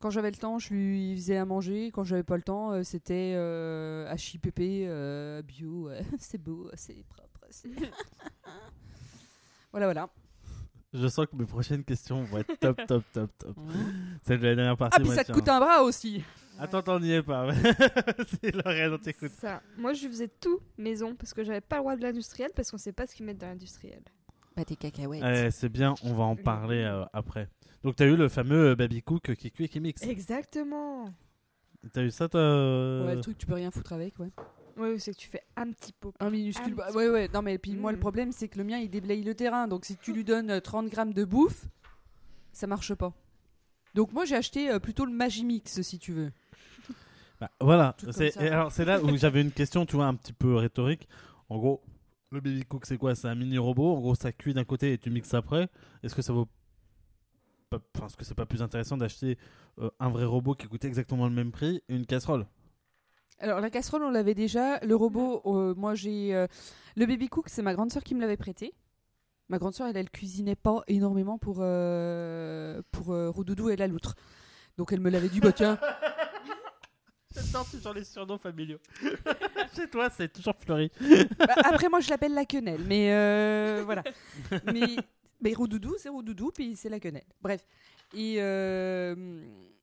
Speaker 2: Quand j'avais le temps, je lui faisais à manger. Quand j'avais pas le temps, euh, c'était euh, HIPP, bio. c'est beau, c'est propre. voilà, voilà.
Speaker 1: Je sens que mes prochaines questions vont être top, top, top, top. Celle de la dernière partie.
Speaker 2: Ah, puis ça te coûte un bras aussi.
Speaker 1: Attends, attends, on n'y est pas. c'est Lorraine, on t'écoute.
Speaker 3: Ça. Moi, je faisais tout maison parce que j'avais pas le droit de l'industriel parce qu'on sait pas ce qu'ils mettent dans l'industriel.
Speaker 2: Bah, tes cacahuètes.
Speaker 1: Ouais, c'est bien, on va en parler euh, après. Donc, t'as eu le fameux euh, baby cook qui cuit et qui mixe.
Speaker 3: Exactement.
Speaker 1: T'as eu ça, toi euh,
Speaker 2: Ouais, le truc, tu peux rien foutre avec, ouais.
Speaker 3: Oui, c'est que tu fais un petit pot.
Speaker 2: Un minuscule.
Speaker 3: Un
Speaker 2: bah, ouais, ouais. Non, mais puis moi, le
Speaker 3: Mm.
Speaker 2: problème, c'est que le mien, il déblaye le terrain. Donc, si tu lui donnes euh, 30 grammes de bouffe, ça marche pas. Donc, moi, j'ai acheté euh, plutôt le Magimix, si tu veux.
Speaker 1: Bah, voilà, c'est alors c'est là où j'avais une question, tu vois, un petit peu rhétorique. En gros, le baby cook c'est quoi? C'est un mini robot. En gros, ça cuit d'un côté et tu mixes après. Est-ce que ça vaut enfin, est-ce que c'est pas plus intéressant d'acheter euh, un vrai robot qui coûte exactement le même prix et une casserole?
Speaker 2: Alors, la casserole, on l'avait déjà. Le robot, euh, moi, j'ai. euh, Le baby cook, c'est ma grande sœur qui me l'avait prêté. Ma grande sœur, elle, elle cuisinait pas énormément pour, euh, pour euh, Roudoudou et la loutre. Donc, elle me l'avait dit, bah tiens.
Speaker 1: J'adore toujours les surnoms familiaux. Chez toi, c'est toujours fleuri.
Speaker 2: Bah, après, moi, je l'appelle la quenelle, mais euh, voilà. Mais, mais Roudoudou, c'est Roudoudou, puis c'est la quenelle. Bref. Et euh,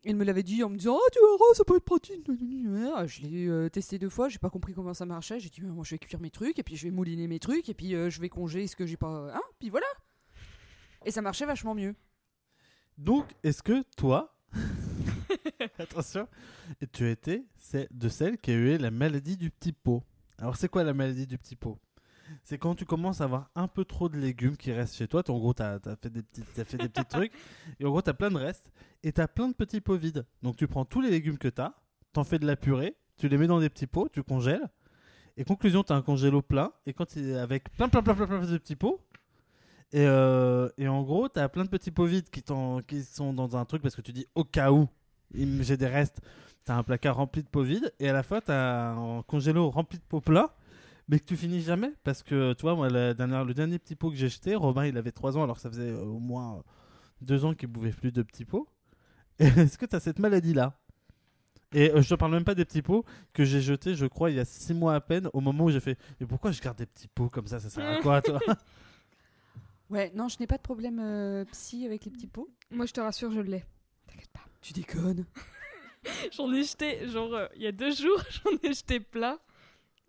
Speaker 2: il me l'avait dit en me disant Oh, tu verras, ça peut être pratique. Je l'ai euh, testé deux fois, j'ai pas compris comment ça marchait. J'ai dit Moi, je vais cuire mes trucs, et puis je vais mouliner mes trucs, et puis euh, je vais congeler ce que j'ai pas. Hein, puis voilà. Et ça marchait vachement mieux.
Speaker 1: Donc, est-ce que toi, attention, tu étais c'est de celles qui a eu la maladie du petit pot? Alors, c'est quoi la maladie du petit pot? C'est quand tu commences à avoir un peu trop de légumes qui restent chez toi. En gros, tu as, fait des petits, t'as fait des petits trucs, et en gros, tu as plein de restes, et tu as plein de petits pots vides. Donc, tu prends tous les légumes que tu as, t'en fais de la purée, tu les mets dans des petits pots, tu congèles, et conclusion, tu as un congélo plein, et quand il est avec plein, plein, plein, plein, plein de petits pots, et, euh, et en gros, tu as plein de petits pots vides qui, qui sont dans un truc parce que tu dis au cas où j'ai des restes. Tu as un placard rempli de pots vides et à la fois tu as un congélo rempli de pots pleins mais que tu finis jamais parce que tu vois, moi, la dernière, le dernier petit pot que j'ai jeté, Romain il avait 3 ans alors que ça faisait euh, au moins 2 ans qu'il bouffait plus de petits pots. Est-ce que tu as cette maladie là et euh, je te parle même pas des petits pots que j'ai jetés, je crois, il y a 6 mois à peine, au moment où j'ai fait Mais pourquoi je garde des petits pots comme ça Ça sert à quoi, toi?
Speaker 2: Ouais, non, je n'ai pas de problème euh, psy avec les petits pots.
Speaker 3: Moi, je te rassure, je l'ai. T'inquiète pas.
Speaker 2: Tu déconnes?
Speaker 3: J'en ai jeté, genre, euh, il y a deux jours, j'en ai jeté plein.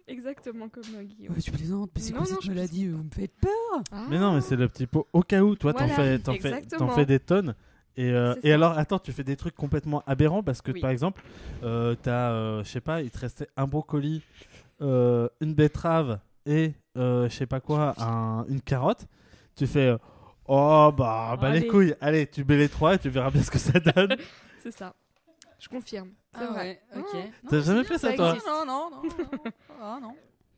Speaker 3: Exactement comme euh, Guillaume.
Speaker 2: Ouais, tu plaisantes, mais c'est quoi
Speaker 3: non,
Speaker 2: cette
Speaker 3: je
Speaker 2: maladie Vous me faites peur
Speaker 3: Ah.
Speaker 1: Mais non, mais c'est le petit pot au cas où. Toi, t'en fais, t'en fais,
Speaker 3: exactement.
Speaker 1: t'en fais des tonnes. Et, euh,
Speaker 3: C'est
Speaker 1: et
Speaker 3: ça.
Speaker 1: alors, attends, tu fais des trucs complètement aberrants parce que,
Speaker 3: Oui.
Speaker 1: par exemple, euh, t'as, euh, je sais pas, il te restait un brocoli, euh, une betterave et, euh, je sais pas quoi, un- une carotte. Tu fais, euh, oh bah, bah les
Speaker 3: Allez.
Speaker 1: couilles, allez, tu mets les trois et tu verras bien ce que ça donne.
Speaker 3: C'est ça. Je confirme. C'est
Speaker 2: Ah
Speaker 3: vrai.
Speaker 2: ouais, ok. Non,
Speaker 1: T'as jamais fait ça,
Speaker 2: ça
Speaker 1: toi
Speaker 2: existe. Non, non, non, non. Ah non.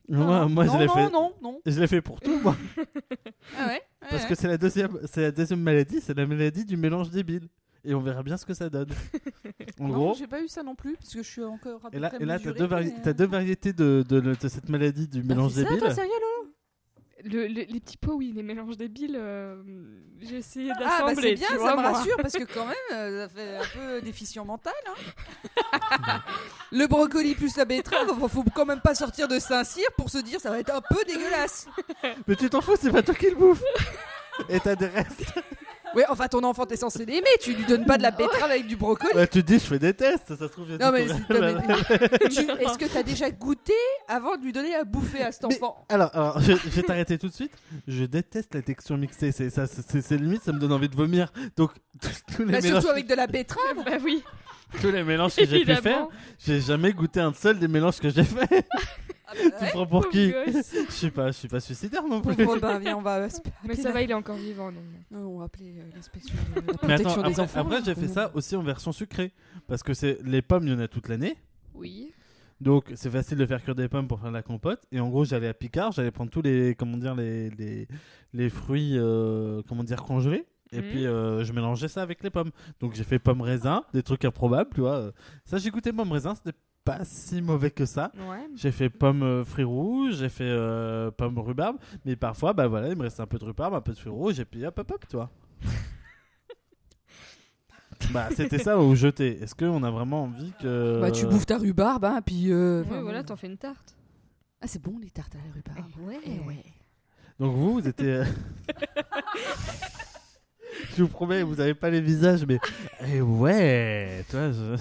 Speaker 1: moi, moi,
Speaker 2: non,
Speaker 1: je l'ai
Speaker 2: non,
Speaker 1: fait.
Speaker 2: Non, non,
Speaker 1: Je l'ai fait pour tout, moi.
Speaker 2: Ah ouais
Speaker 1: Parce que c'est la deuxième, c'est la deuxième maladie, c'est la maladie du mélange débile. Et on verra bien ce que ça donne. En
Speaker 2: non,
Speaker 1: gros,
Speaker 2: j'ai pas eu ça non plus, parce que je suis encore à peu
Speaker 1: Et là,
Speaker 2: près
Speaker 1: et là t'as
Speaker 2: mesurée,
Speaker 1: deux, vari-
Speaker 2: mais,
Speaker 1: t'as
Speaker 2: euh,
Speaker 1: deux variétés de, de, de cette maladie du
Speaker 2: t'as
Speaker 1: mélange
Speaker 2: fait ça,
Speaker 1: débile.
Speaker 2: toi, sérieux, Lolo
Speaker 3: Le- le- les petits pots, oui, les mélanges débiles, euh, j'ai essayé
Speaker 2: Ah, bah
Speaker 3: d'assembler.
Speaker 2: c'est bien,
Speaker 3: tu
Speaker 2: ça
Speaker 3: vois,
Speaker 2: me
Speaker 3: moi.
Speaker 2: rassure, parce que quand même, euh, ça fait un peu déficient mental. Hein. le brocoli plus la betterave, enfin, faut quand même pas sortir de Saint-Cyr pour se dire ça va être un peu dégueulasse.
Speaker 1: Mais tu t'en fous, c'est pas toi qui le bouffe. Et t'as des restes.
Speaker 2: Ouais, enfin, ton enfant, t'es censé l'aimer, tu lui donnes pas de la betterave avec du brocoli.
Speaker 1: Bah, tu te dis, je fais des tests, ça se trouve. j'ai
Speaker 2: Non, mais, c'est- non, mais- tu- est-ce que t'as déjà goûté avant de lui donner à bouffer à cet
Speaker 1: Mais-
Speaker 2: enfant?
Speaker 1: Alors, alors je, je vais t'arrêter tout de suite. Je déteste la texture mixée. C'est ça, c'est c'est limite, ça me donne envie de vomir. Donc, tous, tous les,
Speaker 2: Bah,
Speaker 1: mélanges,
Speaker 2: Surtout avec de la betterave.
Speaker 3: Bah oui,
Speaker 1: tous les mélanges que j'ai pu faire, j'ai jamais goûté un seul des mélanges que j'ai fait. Tu te prends pour qui. Je suis pas, je suis pas suicidaire non plus.
Speaker 2: Pauvre Robin, viens, on va.
Speaker 3: Mais ça va, il est encore vivant. Donc.
Speaker 2: Non, on va appeler euh, l'inspection
Speaker 1: Mais attends, après,
Speaker 2: enfants.
Speaker 1: après,
Speaker 2: là.
Speaker 1: j'ai fait ça aussi en version sucrée. Parce que c'est les pommes, il y en a toute l'année.
Speaker 3: Oui.
Speaker 1: Donc c'est facile de faire cuire des pommes pour faire de la compote. Et en gros, j'allais à Picard, j'allais prendre tous les, comment dire, les, les, les fruits, euh, comment dire, congelés. Et
Speaker 3: Mhm.
Speaker 1: puis euh, je mélangeais ça avec les pommes. Donc j'ai fait pommes raisin, des trucs improbables, tu vois. Ça, j'ai goûté pommes raisin, c'était pas si mauvais que ça.
Speaker 3: Ouais.
Speaker 1: J'ai fait pommes euh, fruits rouges, j'ai fait euh, pommes rhubarbe, mais parfois, bah voilà, il me restait un peu de rhubarbe, un peu de fruits rouges, et puis hop hop hop, tu vois. bah c'était ça au jeter. Est-ce qu'on a vraiment envie que.
Speaker 2: Bah, tu bouffes ta rhubarbe, hein, puis. euh,
Speaker 3: voilà, t'en fais une tarte.
Speaker 2: Ah, c'est bon les tartes à la rhubarbe.
Speaker 3: ouais.
Speaker 2: Eh ouais.
Speaker 1: Donc vous, vous étiez. je vous promets, vous avez pas les visages, mais. Eh ouais je-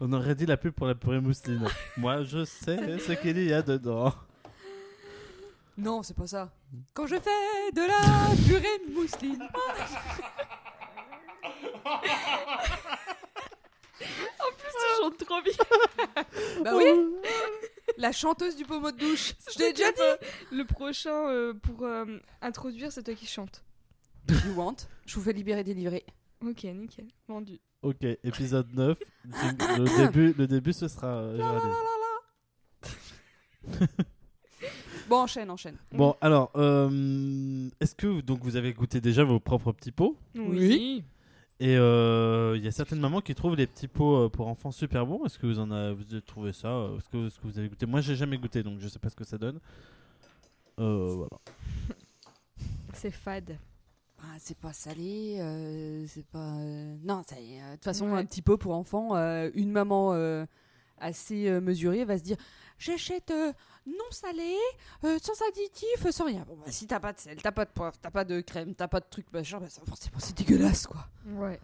Speaker 1: on aurait dit la pub pour la purée mousseline. Moi, je sais ce qu'il y a dedans.
Speaker 2: Non, c'est pas ça. Quand je fais de la purée mousseline.
Speaker 3: Tu chantes trop bien.
Speaker 2: Bah oui La chanteuse du pommeau de douche. Je t'ai déjà dit
Speaker 3: Le prochain, euh, pour euh, introduire, c'est toi qui chantes.
Speaker 2: You want? Je vous fais libérer, délivrer.
Speaker 3: Ok, nickel. Vendu.
Speaker 1: Ok, épisode 9. Le début, le début ce sera. euh, Géraldine.
Speaker 2: Bon, enchaîne, enchaîne.
Speaker 1: Bon, alors, euh, est-ce que vous- donc vous avez goûté déjà vos propres petits pots?
Speaker 2: Oui.
Speaker 1: Et euh, il y a certaines mamans qui trouvent les petits pots euh, pour enfants super bons. Est-ce que vous en avez, vous avez trouvé ça? Euh, Est-ce que, est-ce que vous avez goûté? Moi, j'ai jamais goûté, donc je sais pas ce que ça donne. Euh, voilà.
Speaker 3: C'est fade.
Speaker 2: Ah, c'est pas salé, euh, c'est pas. euh, Non, ça y est, euh, de toute façon,
Speaker 3: Ouais.
Speaker 2: un petit pot pour enfants, euh, une maman euh, assez euh, mesurée va se dire J'achète euh, non salé, euh, sans additif, sans rien. Bon, bah, si t'as pas de sel, t'as pas de poivre, t'as pas de crème, t'as pas de truc, machin, bah, ça, forcément, c'est dégueulasse, quoi.
Speaker 3: Ouais.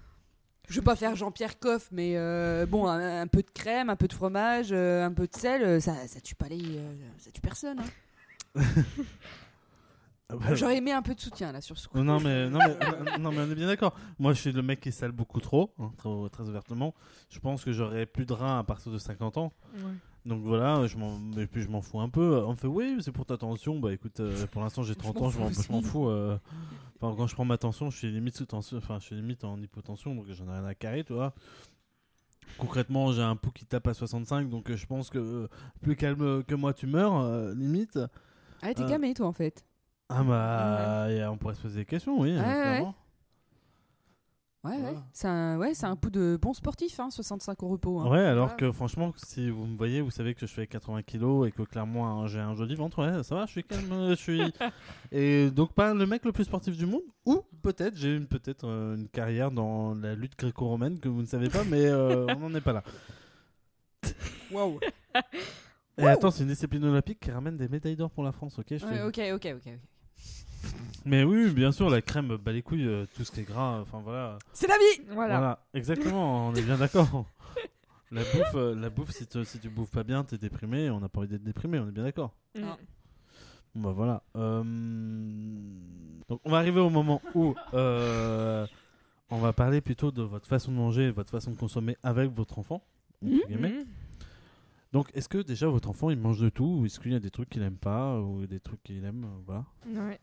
Speaker 2: Je veux pas faire Jean-Pierre Coff, mais euh, bon, un, un peu de crème, un peu de fromage, euh, un peu de sel, euh, ça, ça tue pas les. euh, ça tue personne. hein.
Speaker 1: Ah bah,
Speaker 2: J'aurais aimé un peu de soutien, là, sur ce coup.
Speaker 1: non, mais, non, mais, non, non, mais on est bien d'accord. Moi, je suis le mec qui sale beaucoup trop, hein, très, très ouvertement. Je pense que j'aurai plus de reins à partir de 50 ans.
Speaker 3: Ouais.
Speaker 1: Donc voilà, je m'en, et puis je m'en fous un peu. On me fait oui, c'est pour ta tension. Bah écoute, euh, pour l'instant j'ai 30
Speaker 2: m'en
Speaker 1: ans, je m'en,
Speaker 2: fous
Speaker 1: je m'en
Speaker 2: aussi.
Speaker 1: fous. euh. Enfin, quand je prends ma tension, je suis limite sous tension, enfin je suis limite en hypotension, donc j'en ai rien à carrer, tu vois. Concrètement, j'ai un pouls qui tape à 65, donc euh, je pense que euh, plus calme que moi tu meurs, euh, limite.
Speaker 2: Ah, t'es
Speaker 1: Euh,
Speaker 2: camé, toi, en fait.
Speaker 1: Ah bah, on pourrait se poser des questions, oui.
Speaker 2: Ouais, ouais. Ouais. C'est un, ouais, un pouls de bon sportif, hein, 65 euros pot. Hein.
Speaker 1: Ouais, alors
Speaker 3: Ouais.
Speaker 1: que franchement, si vous me voyez, vous savez que je fais 80 kilos et que clairement hein, j'ai un joli ventre. Ouais, ça va, je suis calme, je suis. Et donc pas le mec le plus sportif du monde, ou peut-être j'ai une peut-être euh, une carrière dans la lutte gréco-romaine que vous ne savez pas, mais euh, on n'en est pas là.
Speaker 2: Waouh.
Speaker 1: Et attends, c'est une discipline olympique qui ramène des médailles d'or pour la France, ok je
Speaker 2: Ouais, ok, ok, ok. ok.
Speaker 1: Mais oui, bien sûr, la crème bat les couilles, euh, tout ce qui est gras, enfin voilà.
Speaker 2: C'est la vie
Speaker 3: Voilà.
Speaker 1: Voilà, exactement, on est bien d'accord. La bouffe, euh, la bouffe si, tu- si tu bouffes pas bien, t'es déprimé, on n'a pas envie d'être déprimé, on est bien d'accord.
Speaker 3: Mm.
Speaker 2: Non.
Speaker 1: Bon, bah voilà. Euh, Donc on va arriver au moment où euh, on va parler plutôt de votre façon de manger, votre façon de consommer avec votre enfant. entre guillemets.
Speaker 3: Mm.
Speaker 1: Donc est-ce que déjà votre enfant il mange de tout ou est-ce qu'il y a des trucs qu'il aime pas ou des trucs qu'il aime euh, voilà?
Speaker 3: Ouais.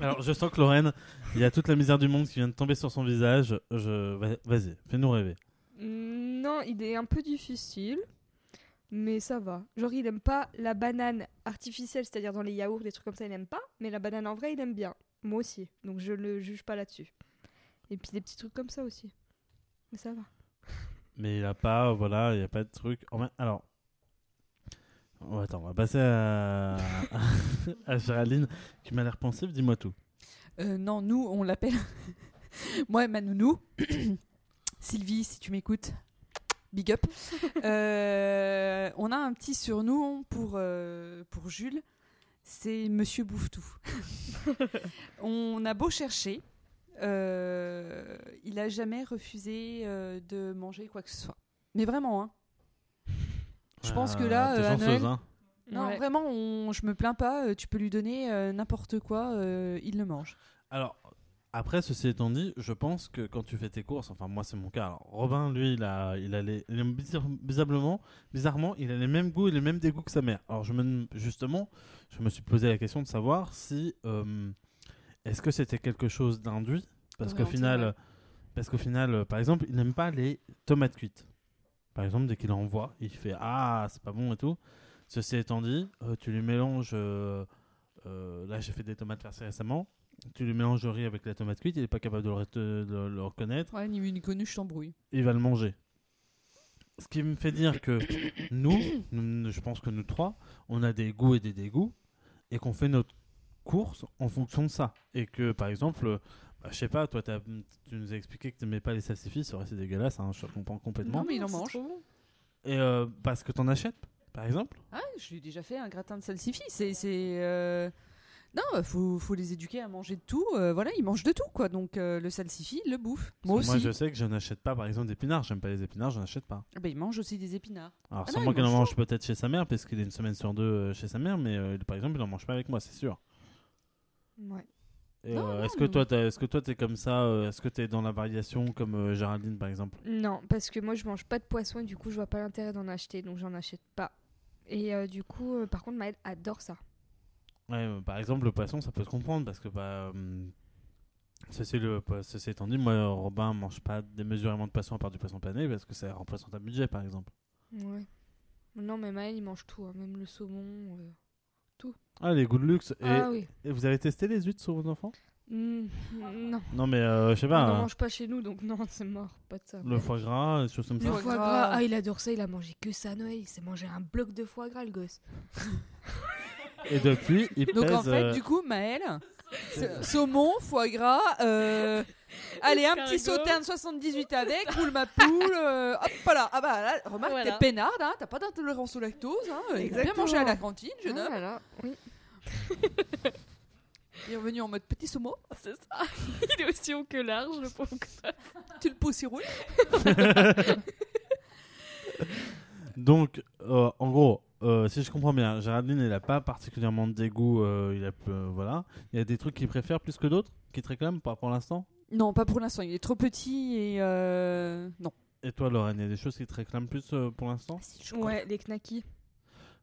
Speaker 1: Alors je sens que Lorraine, il y a toute la misère du monde qui vient de tomber sur son visage. Je va- vas-y, fais-nous rêver.
Speaker 3: Mm, Non, il est un peu difficile, mais ça va. Genre, il aime pas la banane artificielle, c'est-à-dire dans les yaourts, des trucs comme ça, il aime pas, mais la banane en vrai, il aime bien. Moi aussi, donc je le juge pas là-dessus. Et puis des petits trucs comme ça aussi. Mais ça va.
Speaker 1: Mais il a pas, voilà, il y a pas de truc. Alors, oh, attends, on va passer à, à Géraldine qui m'a l'air pensive. Dis-moi tout.
Speaker 2: Euh, non, nous, on l'appelle. Moi et ma nounou. Sylvie, si tu m'écoutes, big up. Euh, on a un petit surnom pour, euh, pour Jules. C'est Monsieur Bouffetou. on a beau chercher. euh, il a jamais refusé euh, de manger quoi que ce soit. Mais vraiment, hein. Je pense que là,
Speaker 1: t'es
Speaker 2: euh, à
Speaker 1: chanceuse,
Speaker 2: Noël-
Speaker 1: hein.
Speaker 2: Non,
Speaker 3: Ouais.
Speaker 2: vraiment, on, je me plains pas. euh, Tu peux lui donner euh, n'importe quoi, euh, il le mange.
Speaker 1: Alors, Après, ceci étant dit, je pense que quand tu fais tes courses, enfin moi c'est mon cas. Alors, Robin, lui, il a, il a les, il a bizarre- bizarrement, bizarrement, il a les mêmes goûts et les mêmes dégoûts que sa mère. Alors je me, justement, je me suis posé la question de savoir si, euh, est-ce que c'était quelque chose d'induit, parce qu'au
Speaker 2: Orienté,
Speaker 1: final,
Speaker 2: ouais.
Speaker 1: parce qu'au final, euh, par exemple, il n'aime pas les tomates cuites. Par exemple, dès qu'il en voit, il fait ah c'est pas bon et tout. Ceci étant dit, euh, tu lui mélanges. euh, euh, là, j'ai fait des tomates farcies récemment. Tu lui mélanges riz avec la tomate cuite, il n'est pas capable de le, de reconnaître.
Speaker 2: Ouais, ni vu ni connu, je t'embrouille.
Speaker 1: Il va le manger. Ce qui me fait dire que nous, nous- je pense que nous trois, on a des goûts et des dégoûts, et qu'on fait notre course en fonction de ça. Et que, par exemple, bah, je sais pas, toi, tu nous as expliqué que tu n'aimais pas les salsifis, c'est vrai, c'est dégueulasse, hein, je comprends complètement.
Speaker 2: Non, mais il en mange.
Speaker 1: Et euh, parce que t'en achètes, par exemple
Speaker 2: Ah, je lui ai déjà fait un gratin de salsifis. C'est. c'est, euh, Non, faut, faut les éduquer à manger de tout. euh, voilà, ils mangent de tout, quoi. Donc euh, le salsifi, il le bouffe. Moi aussi.
Speaker 1: Moi, je sais que je n'achète pas, par exemple, d'épinards. J'aime pas les épinards, je n'achète pas.
Speaker 2: Ah bah, il mange aussi des épinards.
Speaker 1: Alors,
Speaker 2: Ah
Speaker 1: sûrement
Speaker 2: il
Speaker 1: qu'il en
Speaker 2: mange
Speaker 1: peut-être chez sa mère, parce qu'il est une semaine sur deux chez sa mère, mais euh, par exemple, il en mange pas avec moi, c'est sûr.
Speaker 3: Ouais.
Speaker 1: Euh, est-ce que toi, est-ce que toi, t'es comme ça euh, Est-ce que t'es dans la variation comme euh, Géraldine, par exemple?
Speaker 3: Non, parce que moi je mange pas de poisson et du coup je vois pas l'intérêt d'en acheter donc j'en achète pas. Et euh, du coup, par contre, Maëlle adore ça.
Speaker 1: Ouais, par exemple, le poisson, ça peut se comprendre parce que, bah, ceci, le, ceci étant dit, moi, Robin mange pas démesurément de poisson à part du poisson pané parce que ça remplace ta budget, par exemple.
Speaker 3: Ouais. Non, mais Maëlle il mange tout, hein, même le saumon.
Speaker 1: Ah, les goûts de luxe. Et,
Speaker 3: Ah oui.
Speaker 1: et vous avez testé les huîtres sur vos enfants?
Speaker 3: Mm, non,
Speaker 1: Non, mais euh, je sais
Speaker 3: on
Speaker 1: pas.
Speaker 3: n'en
Speaker 1: hein,
Speaker 3: mange pas chez nous donc non, c'est mort, pas de ça.
Speaker 1: le foie gras, des choses comme
Speaker 3: Le
Speaker 1: ça.
Speaker 2: foie
Speaker 3: foie
Speaker 2: gras.
Speaker 3: ah il adore ça, il a mangé que ça à Noël, il s'est mangé un bloc de foie gras le gosse.
Speaker 1: Et depuis, il
Speaker 2: Donc
Speaker 1: pèse.
Speaker 2: en fait,
Speaker 1: euh,
Speaker 2: du coup, Maël, saumon, foie gras, euh, allez, un petit
Speaker 3: Escargot.
Speaker 2: sauternes 78 avec, roule ma poule, euh, hop voilà. Ah bah là, remarque,
Speaker 3: Voilà.
Speaker 2: t'es peinarde, hein, t'as pas d'intolérance au lactose, hein, il a bien
Speaker 3: Exactement.
Speaker 2: mangé à la cantine, jeune
Speaker 3: Ah
Speaker 2: homme.
Speaker 3: là là, oui.
Speaker 2: Il est revenu en mode petit saumon,
Speaker 3: C'est ça. Il est aussi haut que large, le pauvre.
Speaker 2: tu le pousses, il roule.
Speaker 1: Donc, euh, en gros, euh, si je comprends bien, Géraldine, elle a pas particulièrement de dégoût. euh, il a, euh, voilà. Il y a des trucs qu'il préfère plus que d'autres, qui te réclament, pas pour l'instant?
Speaker 2: Non, pas pour l'instant, il est trop petit et euh, non.
Speaker 1: Et toi, Lorraine, il y a des choses qui te réclament plus euh, pour l'instant?
Speaker 3: Ouais, les knackis.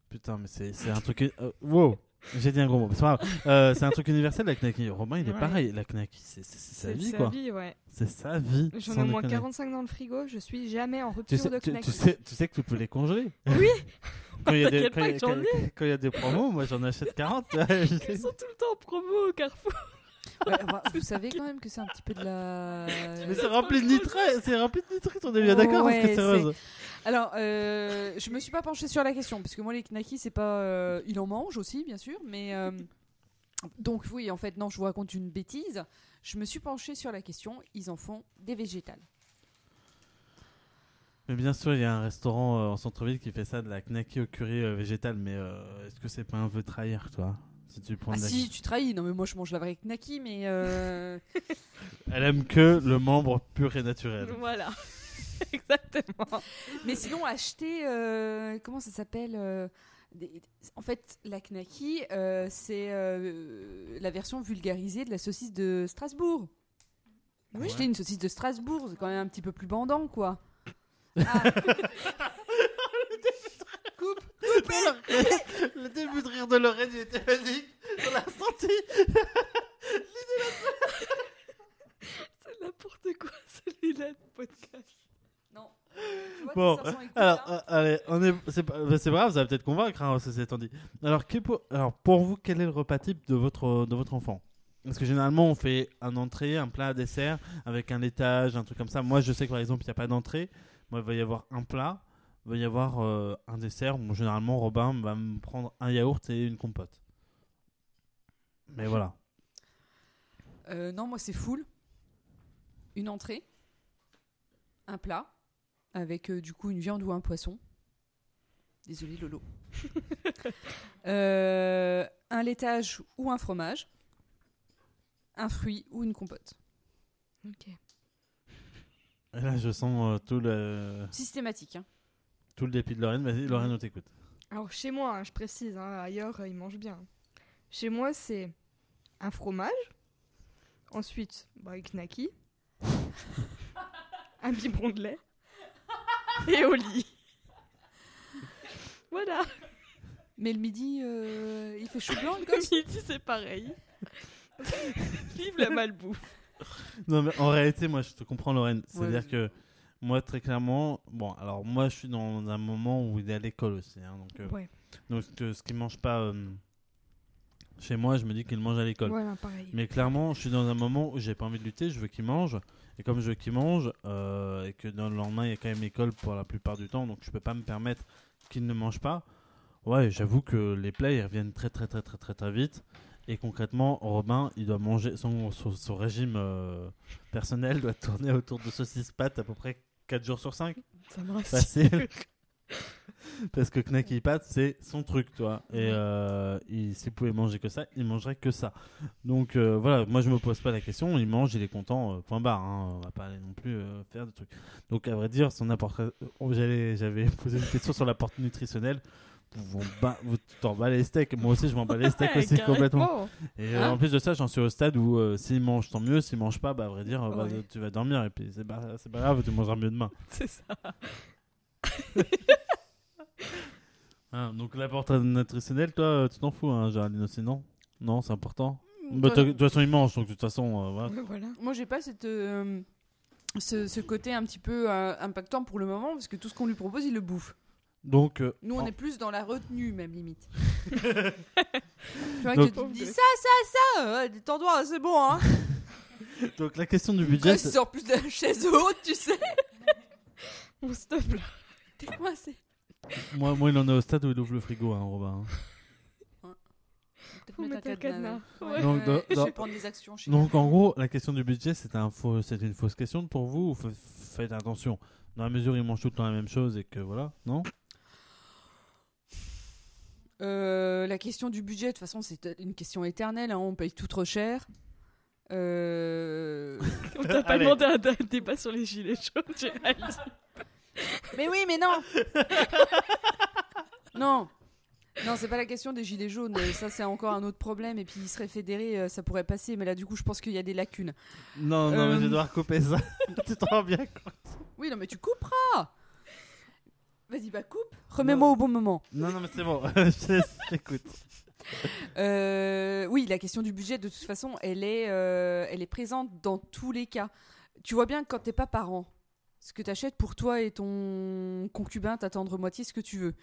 Speaker 1: Putain, mais c'est c'est un truc. euh, wow J'ai dit un gros mot, c'est pas grave. Euh, c'est un truc universel, la Knacky. Romain, il est
Speaker 3: Ouais.
Speaker 1: pareil. La Knacky, c'est c'est- c'est sa
Speaker 3: C'est
Speaker 1: vie,
Speaker 3: sa
Speaker 1: quoi.
Speaker 3: vie, ouais.
Speaker 1: C'est sa vie.
Speaker 3: J'en ai
Speaker 1: sans
Speaker 3: au moins
Speaker 1: déconner.
Speaker 3: 45 dans le frigo, je suis jamais en
Speaker 1: Tu
Speaker 3: rupture
Speaker 1: sais,
Speaker 3: de
Speaker 1: tu,
Speaker 3: knack.
Speaker 1: tu sais, tu sais que tu peux les congeler.
Speaker 3: Oui.
Speaker 1: Quand il y a des,
Speaker 3: T'inquiète
Speaker 1: quand
Speaker 3: pas
Speaker 1: il y a-
Speaker 3: que j'en
Speaker 1: quand- quand il y a des promos, moi j'en achète 40. tu vois, je sais.
Speaker 3: Ils sont tout le temps en promo au Carrefour.
Speaker 2: Ouais, bah, vous savez quand même que c'est un petit peu de la.
Speaker 1: Mais c'est rempli de nitrate, c'est rempli de nitrate, on est bien d'accord parce que
Speaker 2: Ouais,
Speaker 1: c'est rose.
Speaker 2: Alors, euh, je me suis pas penchée sur la question parce que moi les knackis c'est pas, euh, il en mange aussi bien sûr, mais euh, donc oui en fait non je vous raconte une bêtise. Je me suis penchée sur la question, ils en font des végétales.
Speaker 1: Mais bien sûr, il y a un restaurant euh, en centre-ville qui fait ça, de la knacky au curry euh, végétal, mais euh, est-ce que c'est pas un peu trahir, toi Si tu prends
Speaker 2: Ah
Speaker 1: de la-
Speaker 2: si tu trahis, non mais moi je mange la vraie knacki mais euh,
Speaker 1: Elle aime que le membre pur et naturel.
Speaker 3: Voilà. Exactement.
Speaker 2: mais sinon acheter euh, comment ça s'appelle euh, des- En fait la knacki euh, c'est euh, la version vulgarisée de la saucisse de Strasbourg.
Speaker 1: Ouais.
Speaker 2: Acheter une saucisse de Strasbourg, c'est quand même un petit peu plus bandant, quoi. Ah. Coupe.
Speaker 1: le début de rire de Lorraine, il était magique. On l'a senti.
Speaker 3: C'est n'importe quoi celui-là de podcast.
Speaker 2: Vois,
Speaker 1: Bon, Alors, euh, allez, on est, c'est pas, bah, c'est pas grave, ça va peut-être convaincre, hein, ceci étant dit. Alors, que pour, alors, pour vous, quel est le repas type de votre, de votre enfant? Parce que généralement, on fait un entrée, un plat, un dessert, avec un laitage, un truc comme ça. Moi, je sais que par exemple, il n'y a pas d'entrée. Moi, il va y avoir un plat, il va y avoir euh, un dessert. Bon, généralement, Robin va me prendre un yaourt et une compote. Mais voilà.
Speaker 2: Euh, non, moi c'est full. Une entrée, un plat, avec euh, du coup une viande ou un poisson. Désolé Lolo. Euh, un laitage ou un fromage, un fruit ou une compote.
Speaker 3: Ok.
Speaker 1: Là, je sens euh, tout, le,
Speaker 2: Systématique. Hein.
Speaker 1: tout le dépit de Lorraine. Vas-y, Lorraine, on t'écoute.
Speaker 3: Alors chez moi, hein, je précise, hein, ailleurs euh, ils mangent bien. Chez moi, c'est un fromage. Ensuite, bah, avec Naki. un biberon de lait. Et au lit. Voilà.
Speaker 2: Mais le midi, euh, il fait chaud blanc, le gosse
Speaker 3: il dit, c'est pareil. Vive la malbouffe.
Speaker 1: Non, mais en réalité, moi, je te comprends, Lorraine. C'est-à-dire
Speaker 2: Ouais.
Speaker 1: que moi, très clairement, bon, alors moi, je suis dans un moment où il est à l'école aussi. hein, donc, euh,
Speaker 3: Ouais,
Speaker 1: donc que ce qu'il mange pas euh, chez moi, je me dis qu'il mange à l'école.
Speaker 3: voilà, pareil.
Speaker 1: Mais clairement, je suis dans un moment où j'ai pas envie de lutter, je veux qu'il mange. Et comme je veux qu'il mange, euh, et que dans le lendemain, il y a quand même école pour la plupart du temps, donc je peux pas me permettre qu'il ne mange pas. Ouais, j'avoue que les plats, ils reviennent très très très très très très vite. Et concrètement, Robin, il doit manger, son, son, son régime euh, personnel doit tourner autour de saucisses pâtes à peu près 4 jours sur 5.
Speaker 3: Ça me rassure.
Speaker 1: Facile. Parce que Knacky Pat, c'est son truc, toi. Et euh, il- s'il pouvait manger que ça, il mangerait que ça. Donc euh, voilà, moi je me pose pas la question. Il mange, il est content, euh, point barre. hein. On va pas aller non plus faire de trucs. Donc à vrai dire, son apport. j'allais- J'avais posé une question sur l'apport nutritionnel. Vous t'en bats les steaks. Moi aussi, je m'en bats les steaks aussi complètement.
Speaker 3: carrément.
Speaker 1: Et euh,
Speaker 2: Hein
Speaker 1: en plus de ça, j'en suis au stade où euh, s'il mange, tant mieux. S'il mange pas, bah à vrai dire, bah, tu vas dormir. Et puis c'est pas, c'est pas grave, tu mangeras mieux demain.
Speaker 3: C'est ça.
Speaker 1: Hein, donc l'apport nutritionnel, toi, euh, tu t'en fous, hein, Géraldine aussi, non? Non, c'est important.
Speaker 2: Mm,
Speaker 1: Bah, de toute façon, il mange, donc de toute façon, euh, voilà.
Speaker 3: Ouais, voilà.
Speaker 2: Moi, j'ai pas cette, euh, ce, ce côté un petit peu euh, impactant pour le moment, parce que tout ce qu'on lui propose, il le bouffe.
Speaker 1: Donc, euh,
Speaker 2: Nous, on
Speaker 1: en-
Speaker 2: est plus dans la retenue, même limite. tu vois,
Speaker 1: Donc-
Speaker 2: que tu te dis ça, ça, ça, ouais, détends-toi, c'est bon, hein.
Speaker 1: donc la question du budget,
Speaker 2: il
Speaker 1: c'est-
Speaker 2: sort plus de la chaise haute, tu sais.
Speaker 3: On stop là.
Speaker 2: T'es coincé.
Speaker 1: Moi, moi, il en est au stade où il ouvre le frigo, hein, Robin.
Speaker 3: Faut
Speaker 2: mettre un cadenas. ouais.
Speaker 1: Donc, dans-
Speaker 2: Je
Speaker 1: dans-
Speaker 2: vais prendre des actions chez
Speaker 1: Donc, en gros, la question du budget, c'est un faux, c'est une fausse question pour vous ou fa- faites attention Dans la mesure où il mange tout le temps la même chose et que voilà, non?
Speaker 2: Euh, la question du budget, de toute façon, c'est une question éternelle. hein, on paye tout trop cher. Euh,
Speaker 3: On t'a pas
Speaker 1: Allez.
Speaker 3: demandé un, un débat sur les gilets jaunes, Géraldine.
Speaker 2: Mais oui, mais non Non Non, c'est pas la question des gilets jaunes. Ça, c'est encore un autre problème. Et puis, ils seraient fédérés, euh, ça pourrait passer. Mais là, du coup, je pense qu'il y a des lacunes.
Speaker 1: Non, non, mais je vais devoir couper ça. tu t'en rends bien compte
Speaker 2: Oui, non, mais tu couperas Vas-y, bah coupe Remets-moi au bon moment.
Speaker 1: Non, non, mais c'est bon, je t'écoute.
Speaker 2: Euh, oui, la question du budget, de toute façon, elle est, euh, elle est présente dans tous les cas. Tu vois bien que quand t'es pas parent, ce que t'achètes pour toi et ton concubin, ta tendre moitié, ce que tu veux.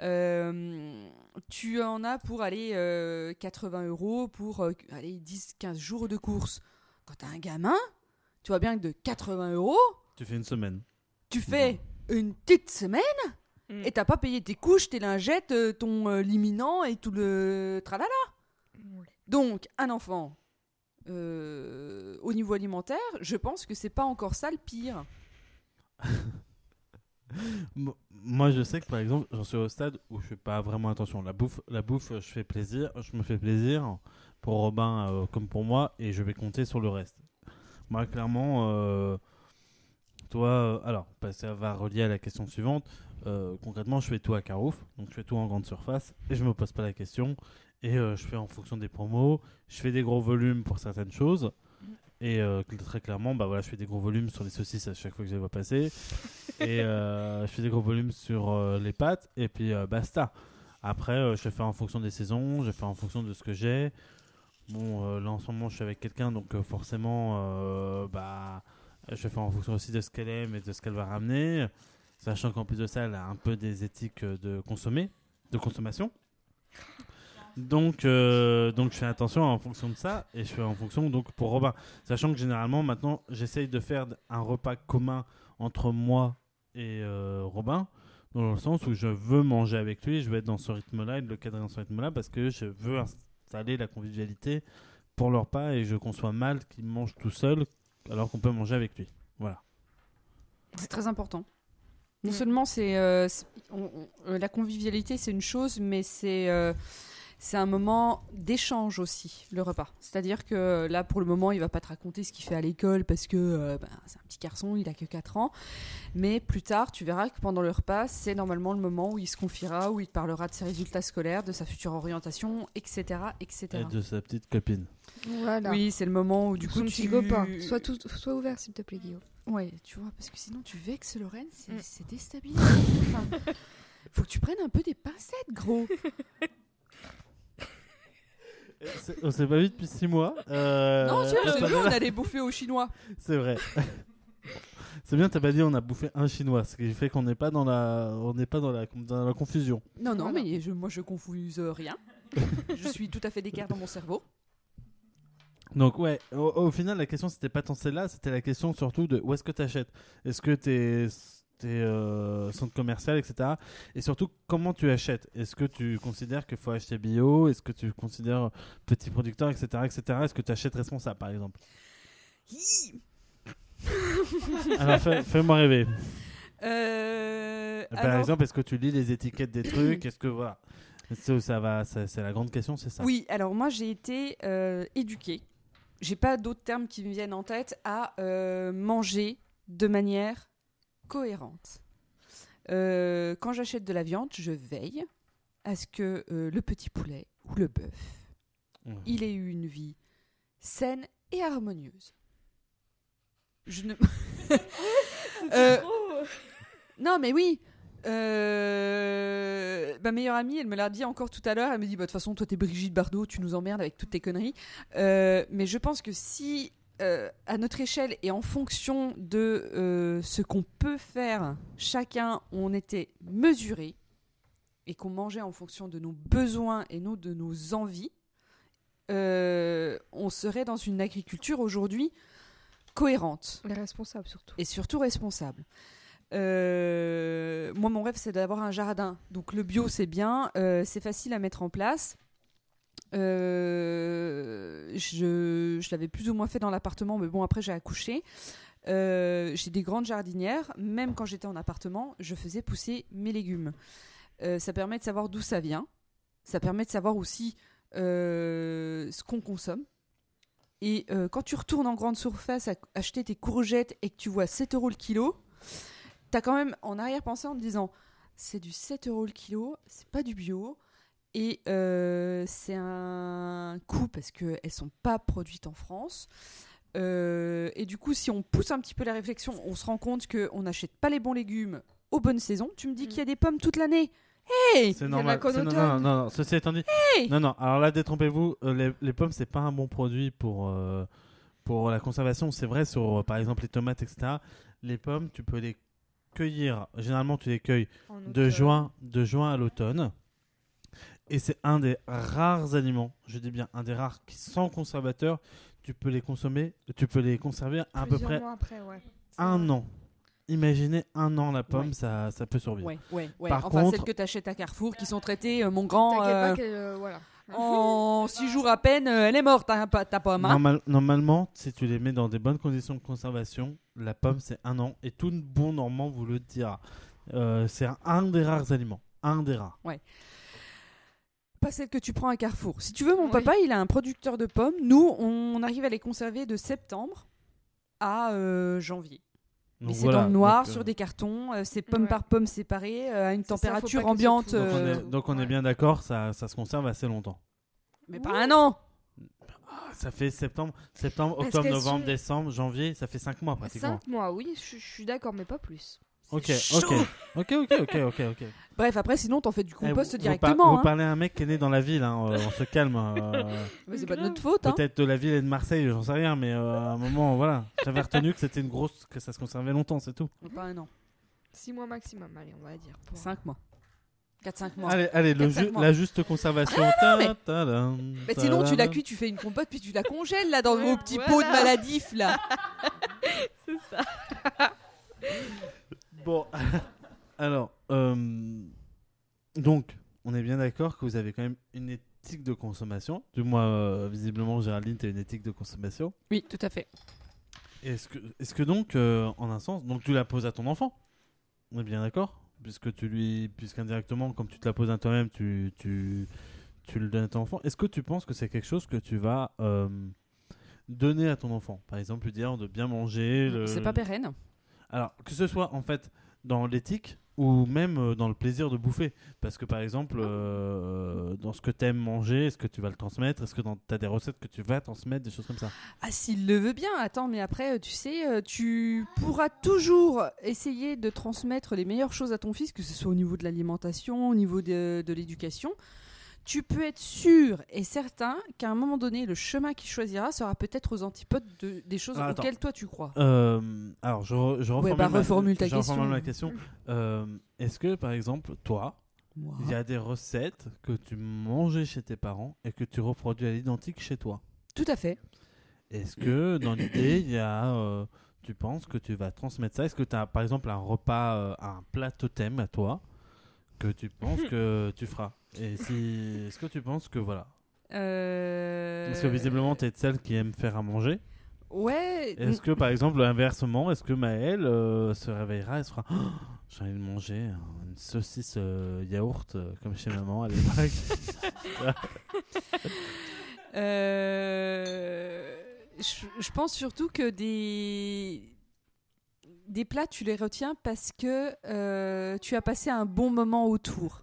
Speaker 2: Euh, tu en as pour aller euh, 80 euros pour euh, aller 10-15 jours de course. Quand t'as un gamin, tu vois bien que de 80 euros,
Speaker 1: Tu fais une semaine.
Speaker 2: tu fais une petite semaine
Speaker 3: Mm.
Speaker 2: et t'as pas payé tes couches, tes lingettes, euh, ton euh, liminant et tout le tralala. Donc, un enfant, euh, au niveau alimentaire, je pense que c'est pas encore ça le pire.
Speaker 1: Mo- Moi, je sais que par exemple, j'en suis au stade où je fais pas vraiment attention. La bouffe, la bouffe, je fais plaisir, je me fais plaisir pour Robin euh, comme pour moi, et je vais compter sur le reste. Moi, clairement, euh, toi, euh, alors, que ça va relier à la question suivante. concrètement, je fais tout à Carouf, donc je fais tout en grande surface, et je me pose pas la question. Et je fais en fonction des promos. Je fais des gros volumes pour certaines choses. Et euh, très clairement, bah voilà, je fais des gros volumes sur les saucisses à chaque fois que je les vois passer. et euh, je fais des gros volumes sur euh, les pâtes. Et puis basta. Après, je fais en fonction des saisons. Je fais en fonction de ce que j'ai. Bon, là en ce moment, je suis avec quelqu'un. Donc forcément, bah, je fais en fonction aussi de ce qu'elle aime et de ce qu'elle va ramener. Sachant qu'en plus de ça, elle a un peu des éthiques de consommer, de consommation. Donc, euh, donc je fais attention en fonction de ça et je fais en fonction donc pour Robin. Sachant que généralement maintenant j'essaye de faire un repas commun entre moi et euh, Robin dans le sens où je veux manger avec lui, je veux être dans ce rythme-là et de le cadrer dans ce rythme-là parce que je veux installer la convivialité pour leur repas et je conçois mal qu'il mange tout seul alors qu'on peut manger avec lui. Voilà.
Speaker 2: C'est très important. Non
Speaker 3: Mm.
Speaker 2: seulement c'est euh, euh, la convivialité, c'est une chose, mais c'est euh, c'est un moment d'échange aussi, le repas. C'est-à-dire que là, pour le moment, il va pas te raconter ce qu'il fait à l'école parce que euh, ben, c'est un petit garçon, il a que 4 ans. Mais plus tard, tu verras que pendant le repas, c'est normalement le moment où il se confiera, où il te parlera de ses résultats scolaires, de sa future orientation, etc. etc.
Speaker 1: Et de sa petite copine.
Speaker 3: Voilà.
Speaker 2: Oui, c'est le moment où du coup
Speaker 3: Son
Speaker 2: tu...
Speaker 3: petit copain. Sois, tout, sois ouvert, s'il te plaît, Guillaume.
Speaker 2: Ouais, tu vois, parce que sinon tu vexes Lorraine, c'est
Speaker 3: Mm.
Speaker 2: c'est déstabilisant. Enfin, faut que tu prennes un peu des pincettes, gros.
Speaker 1: On s'est pas vu depuis 6 mois. Euh,
Speaker 2: non, tu bien,
Speaker 1: dit-
Speaker 2: on allait bouffer aux Chinois.
Speaker 1: C'est vrai. C'est bien, t'as pas dit on a bouffé un chinois, ce qui fait qu'on n'est pas dans la, on n'est pas dans la, dans la confusion.
Speaker 2: Non, non, mais je, moi je confuse rien. je suis tout à fait d'écart dans mon cerveau.
Speaker 1: Donc ouais, au, au final la question c'était pas tant celle-là, c'était la question surtout de où est-ce que tu achètes. Est-ce que t'es euh, centre commercial, etc. Et surtout comment tu achètes? Est-ce que tu considères qu'il faut acheter bio? Est-ce que tu considères petit producteur, etc., etc. Est-ce que tu achètes responsable par exemple? Alors fais- fais-moi rêver.
Speaker 2: Euh,
Speaker 1: Par
Speaker 2: alors-
Speaker 1: exemple, est-ce que tu lis les étiquettes des trucs? Est-ce que voilà, ça, ça va, ça- c'est la grande question, c'est ça?
Speaker 2: Oui, alors moi j'ai été euh, éduquée. J'ai pas d'autres termes qui me viennent en tête à euh, manger de manière cohérente. Euh, quand j'achète de la viande, je veille à ce que euh, le petit poulet ou le bœuf,
Speaker 1: Mhm.
Speaker 2: il ait eu une vie saine et harmonieuse. Je ne. Euh, Non, mais oui. Euh... Ma meilleure amie, elle me l'a dit encore tout à l'heure. Elle me dit, bah, de toute façon, toi, t'es Brigitte Bardot, tu nous emmerdes avec toutes tes conneries. Euh, mais je pense que si, euh, à notre échelle et en fonction de euh, ce qu'on peut faire, chacun, on était mesuré et qu'on mangeait en fonction de nos besoins et non de nos envies, euh, on serait dans une agriculture aujourd'hui cohérente
Speaker 3: Les responsables, surtout.
Speaker 2: et surtout responsable. Moi, mon rêve, c'est d'avoir un jardin. Donc, le bio, c'est bien, c'est facile à mettre en place. Euh, je l'avais plus ou moins fait dans l'appartement, mais bon, après, j'ai accouché. Euh, j'ai des grandes jardinières. Même quand j'étais en appartement, je faisais pousser mes légumes. Euh, ça permet de savoir d'où ça vient. Ça permet de savoir aussi ce qu'on consomme. Et quand tu retournes en grande surface à acheter tes courgettes et que tu vois 7 euros le kilo, t'as quand même en arrière-pensée en te disant c'est du 7 euros le kilo, c'est pas du bio. Et euh, c'est un coût parce qu'elles sont pas produites en France. Euh, et du coup, si on pousse un petit peu la réflexion, on se rend compte qu'on n'achète pas les bons légumes aux bonnes saisons. Tu me dis
Speaker 3: Mm.
Speaker 2: qu'il y a des pommes toute l'année. Hey
Speaker 1: C'est normal. c'est- Non, non, non, non, ceci étant dit.
Speaker 2: Hey
Speaker 1: Non, non, alors là, détrompez-vous, euh, les, les pommes, c'est pas un bon produit pour, euh, pour la conservation. C'est vrai sur, euh, par exemple, les tomates, etc. Les pommes, tu peux les cueillir. Généralement, tu les cueilles de juin, de juin à l'automne. Et c'est un des rares aliments, je dis bien un des rares qui, sans conservateur, tu peux les consommer, tu peux les conserver à peu près
Speaker 3: mois après, ouais. C'est
Speaker 1: un
Speaker 3: vrai.
Speaker 1: an. Imaginez un an la pomme,
Speaker 2: Ouais.
Speaker 1: ça, ça peut survivre.
Speaker 2: Ouais, ouais, ouais.
Speaker 1: Par
Speaker 2: enfin,
Speaker 1: contre-
Speaker 2: celles que t'achètes à Carrefour qui sont traitées, euh, mon grand. Euh,
Speaker 3: euh, voilà.
Speaker 2: en six jours à peine, elle est morte, hein, pa- ta pomme. hein.
Speaker 1: Normal- normalement, si tu les mets dans des bonnes conditions de conservation, la pomme c'est un an et tout bon normand vous le dira. Euh, c'est un, un des rares aliments, un des rares.
Speaker 2: Pas celle que tu prends à Carrefour. Si tu veux, mon
Speaker 3: Oui.
Speaker 2: papa, il a un producteur de pommes. Nous, on arrive à les conserver de septembre à euh, janvier.
Speaker 1: Donc
Speaker 2: Mais c'est dans le noir,
Speaker 1: donc, euh,
Speaker 2: sur des cartons, euh, c'est pomme
Speaker 3: Ouais.
Speaker 2: par pomme séparée, euh, à une
Speaker 3: ça,
Speaker 2: température ambiante.
Speaker 1: Donc on est, donc on est
Speaker 3: Ouais.
Speaker 1: bien d'accord, ça, ça se conserve assez longtemps.
Speaker 2: Mais pas un an
Speaker 1: Ah, Ça fait septembre, septembre, octobre, novembre,
Speaker 3: sont-
Speaker 1: décembre, janvier, ça fait 5 mois pratiquement.
Speaker 3: 5 mois, oui, je je suis d'accord, mais pas plus.
Speaker 1: Ok, ok, ok, ok, ok, ok, ok.
Speaker 2: Bref, après, sinon, t'en fais du
Speaker 1: Eh,
Speaker 2: compost
Speaker 1: vous- vous
Speaker 2: directement.
Speaker 1: par- Vous
Speaker 2: hein.
Speaker 1: parlez à un mec qui est né dans la ville, hein, euh, on se calme. euh,
Speaker 2: Mais c'est pas de notre faute. Hein.
Speaker 1: Peut-être de la ville et de Marseille, j'en sais rien, mais euh, à un moment, voilà. J'avais retenu que c'était une grosse, que ça se conservait longtemps, c'est tout.
Speaker 2: Pas un an.
Speaker 3: 6 mois maximum, allez, on va dire. pour-
Speaker 2: 5 mois. 4-5 mois.
Speaker 1: Allez, allez le
Speaker 2: Quatre, cinq
Speaker 1: ju-
Speaker 2: mois.
Speaker 1: la juste conservation.
Speaker 2: mais-
Speaker 1: Ta- tadam,
Speaker 2: Mais sinon, tu la cuis, tu fais une compote, puis tu la congèles là dans vos petits
Speaker 3: voilà.
Speaker 2: pots de maladifs là.
Speaker 3: C'est ça.
Speaker 1: Bon, alors, euh, donc, on est bien d'accord que vous avez quand même une éthique de consommation. Du moins, euh, visiblement, Géraldine, tu as une éthique de consommation.
Speaker 2: Oui, tout à fait.
Speaker 1: Est-ce que, est-ce que donc, euh, en un sens, donc tu la poses à ton enfant? On est bien d'accord? Puisque tu lui, puisqu'indirectement, comme tu te la poses à toi-même, tu, tu, tu le donnes à ton enfant. Est-ce que tu penses que c'est quelque chose que tu vas donner à ton enfant? Par exemple, lui dire de bien manger. le-
Speaker 2: C'est pas pérenne.
Speaker 1: Alors, que ce soit en fait dans l'éthique ou même euh, dans le plaisir de bouffer. Parce que par exemple, euh, dans ce que tu aimes manger, est-ce que tu vas le transmettre? Est-ce que tu as des recettes que tu vas transmettre Des choses comme ça?
Speaker 2: Ah, s'il le veut bien. Attends, mais après, euh, tu sais, tu pourras toujours essayer de transmettre les meilleures choses à ton fils, que ce soit au niveau de l'alimentation, au niveau de l'éducation. Tu peux être sûr et certain qu'à un moment donné, le chemin qu'il choisira sera peut-être aux antipodes de- des choses
Speaker 1: Ah,
Speaker 2: auxquelles toi tu crois.
Speaker 1: Euh, alors, je, re- je reformule,
Speaker 2: bah,
Speaker 1: ma,
Speaker 2: ta
Speaker 1: je reformule
Speaker 2: question.
Speaker 1: Euh, Est-ce que, par exemple, toi, il y a des recettes que tu mangeais chez tes parents et que tu reproduis à l'identique chez toi?
Speaker 2: Tout à fait.
Speaker 1: Est-ce que, dans l'idée, il y a... euh, tu penses que tu vas transmettre ça? Est-ce que tu as, par exemple, un repas, euh, un plat totem à toi que tu penses que tu feras? Et si... Est-ce que tu penses que, voilà...
Speaker 2: Euh,
Speaker 1: Parce que visiblement, tu es celle qui aime faire à manger.
Speaker 2: Ouais.
Speaker 1: Est-ce que par exemple, inversement, est-ce que Maëlle euh, se réveillera et se fera Oh, J'ai envie de manger une saucisse euh, yaourt euh, comme chez maman à l'époque
Speaker 2: je, je pense surtout que des des plats, tu les retiens parce que tu as passé un bon moment autour.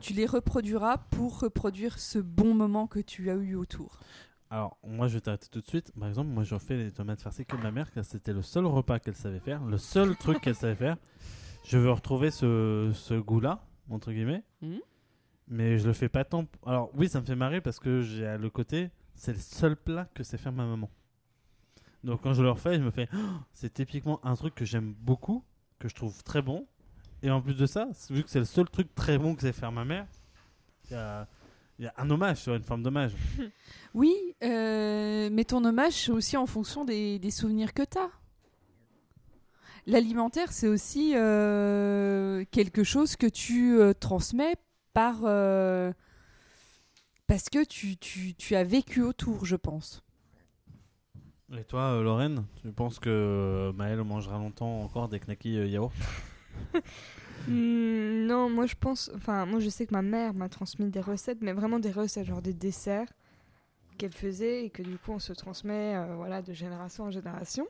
Speaker 2: Tu les reproduiras pour reproduire ce bon moment que tu as eu autour.
Speaker 1: Alors, moi je vais t'arrêter tout de suite. Par exemple, moi je fais les tomates farcies comme ma mère, car c'était le seul repas qu'elle savait faire, le seul truc qu'elle savait faire. Je veux retrouver ce, ce goût-là, entre guillemets.
Speaker 2: Mhm.
Speaker 1: Mais je le fais pas tant. Alors, oui, ça me fait marrer parce que j'ai le côté, c'est le seul plat que sait faire ma maman. Donc, quand je le refais, je me fais, Oh, c'est typiquement un truc que j'aime beaucoup, que je trouve très bon. Et en plus de ça, vu que c'est le seul truc très bon que sait faire ma mère, il y a, il y a un hommage, une forme d'hommage.
Speaker 2: Oui, euh, mais ton hommage, c'est aussi en fonction des, des souvenirs que tu as. L'alimentaire, c'est aussi euh, quelque chose que tu euh, transmets par euh, parce que tu, tu, tu as vécu autour, je pense.
Speaker 1: Et toi, euh, Lorraine, tu penses que Maëlle mangera longtemps encore des knackis euh, yaourt
Speaker 3: non, moi je pense. Enfin, moi je sais que ma mère m'a transmis des recettes, mais vraiment des recettes, genre des desserts qu'elle faisait et que du coup on se transmet euh, voilà, de génération en génération.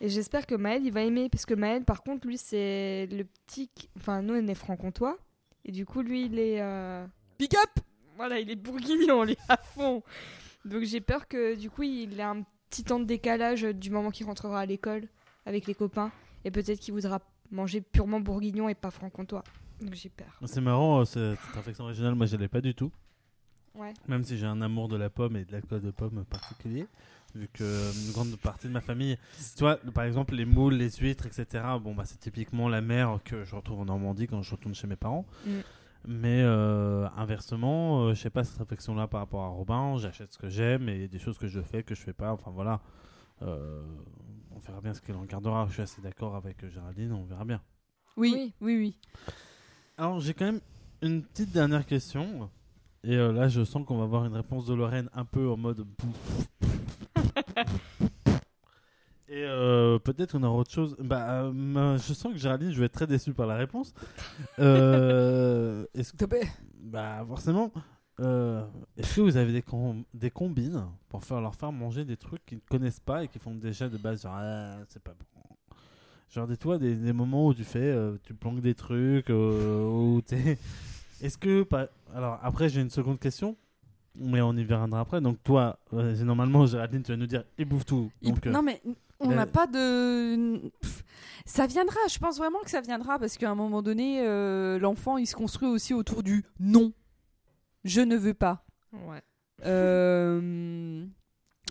Speaker 3: Et j'espère que Maël il va aimer, parce que Maël par contre, lui c'est le petit. Enfin, nous on est franc-comtois, et du coup lui il est. euh,
Speaker 2: Big up
Speaker 3: Voilà, il est bourguignon, lui, à fond. Donc j'ai peur que du coup il ait un petit temps de décalage du moment qu'il rentrera à l'école avec les copains, et peut-être qu'il voudra manger purement bourguignon et pas franc-comtois. Donc j'ai peur.
Speaker 1: C'est marrant, euh, ce- cette réflexion originale, moi je l'ai pas du tout.
Speaker 3: Ouais.
Speaker 1: Même si j'ai un amour de la pomme et de l'alcool de pomme particulier, vu que euh, une grande partie de ma famille, tu vois, par exemple les moules, les huîtres, etc. Bon bah c'est typiquement la mer que je retrouve en Normandie quand je retourne chez mes parents.
Speaker 3: Mm.
Speaker 1: Mais euh, inversement, euh, je sais pas cette réflexion-là par rapport à Robin, j'achète ce que j'aime et des choses que je fais que je fais pas. Enfin voilà, Euh, on verra bien ce qu'elle en gardera. Je suis assez d'accord avec euh, Géraldine, on verra bien.
Speaker 2: Oui,
Speaker 3: Oui.
Speaker 2: oui, oui.
Speaker 1: Alors, j'ai quand même une petite dernière question. Et euh, là, je sens qu'on va avoir une réponse de Lorraine un peu en mode. Et euh, peut-être on aura autre chose. Bah, euh, je sens que Géraldine, je vais être très déçu par la réponse. Euh, est-ce que, bah, forcément. Euh, Est-ce que vous avez des, com- des combines pour faire leur faire manger des trucs qu'ils ne connaissent pas et qui font déjà de base genre ah, c'est pas bon. Genre des toi des, des moments où tu fais euh, tu planques des trucs euh, où t'es est-ce que pas alors après j'ai une seconde question mais on y reviendra après donc toi euh, normalement Géraldine tu vas nous dire il bouffe tout donc
Speaker 2: Non, mais on n'a pas de. Pff, Ça viendra, je pense vraiment que ça viendra parce qu'à un moment donné, euh, l'enfant il se construit aussi autour du non. Je ne veux pas.
Speaker 3: Ouais.
Speaker 2: Euh,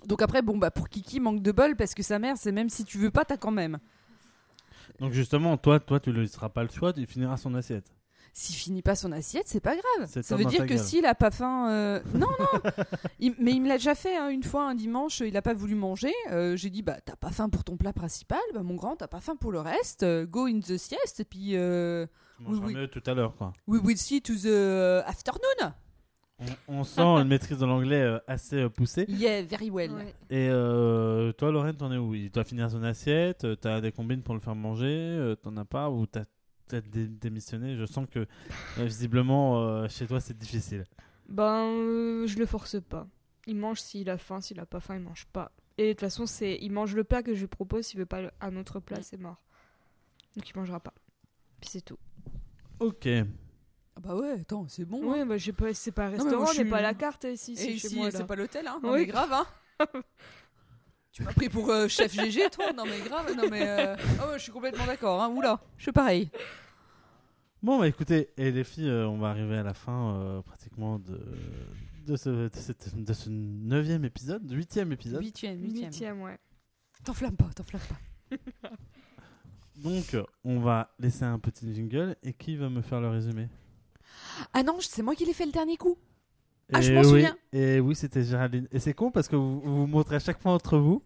Speaker 2: Donc après, bon, bah pour Kiki, manque de bol parce que sa mère, c'est même si tu veux pas, t'as quand même.
Speaker 1: donc justement toi toi tu ne laisseras pas le choix tu finiras son assiette
Speaker 2: S'il finit pas son assiette, c'est pas grave. Ça veut dire que s'il a pas faim, euh, non non. Il- Mais il me l'a déjà fait hein, une fois un dimanche. Il a pas voulu manger. Euh, J'ai dit bah t'as pas faim pour ton plat principal, bah mon grand t'as pas faim pour le reste. Euh, go in the sieste et puis euh,
Speaker 1: tu mangeras
Speaker 2: oui.
Speaker 1: mieux tout à l'heure quoi
Speaker 2: we will see to the afternoon.
Speaker 1: On, on sent une maîtrise de l'anglais euh, assez euh, poussée
Speaker 2: Yeah, very well.
Speaker 3: Ouais.
Speaker 1: Et euh, toi, Lorraine, t'en es où? Il doit finir son assiette T'as des combines pour le faire manger T'en as pas Ou t'as peut-être dé- démissionner. Je sens que visiblement euh, chez toi c'est difficile.
Speaker 3: Ben, euh, je le force pas. Il mange s'il a faim, s'il a pas faim, il mange pas. Et de toute façon, c'est il mange le plat que je lui propose, s'il veut pas un autre plat, c'est mort. Donc il mangera pas. Puis c'est tout.
Speaker 1: Ok.
Speaker 2: Ah bah ouais, attends, c'est bon. hein.
Speaker 3: Ouais, bah j'ai pas c'est pas un restaurant, n'est
Speaker 2: suis-
Speaker 3: pas la carte ici,
Speaker 2: Et
Speaker 3: c'est
Speaker 2: ici,
Speaker 3: chez moi
Speaker 2: c'est pas l'hôtel, hein. Non,
Speaker 3: Oui.
Speaker 2: mais grave, hein. tu m'as pris pour euh, chef GG, toi Non, mais grave, non, mais. euh, ouais, je suis complètement d'accord, hein. Oula, je suis pareil.
Speaker 1: Bon bah écoutez, et les filles, euh, on va arriver à la fin euh, pratiquement de de ce, de, cette- de ce neuvième épisode, huitième épisode.
Speaker 2: Huitième, huitième.
Speaker 3: Huitième, ouais.
Speaker 2: T'enflamme pas, t'enflamme pas.
Speaker 1: Donc on va laisser un petit jingle et qui va me faire le résumé?
Speaker 2: Ah non, c'est moi qui l'ai fait le dernier coup. Ah,
Speaker 1: Et
Speaker 2: je m'en
Speaker 1: oui,
Speaker 2: souviens.
Speaker 1: Et oui, c'était Géraldine. Et c'est con parce que vous vous vous montrez à chaque fois entre vous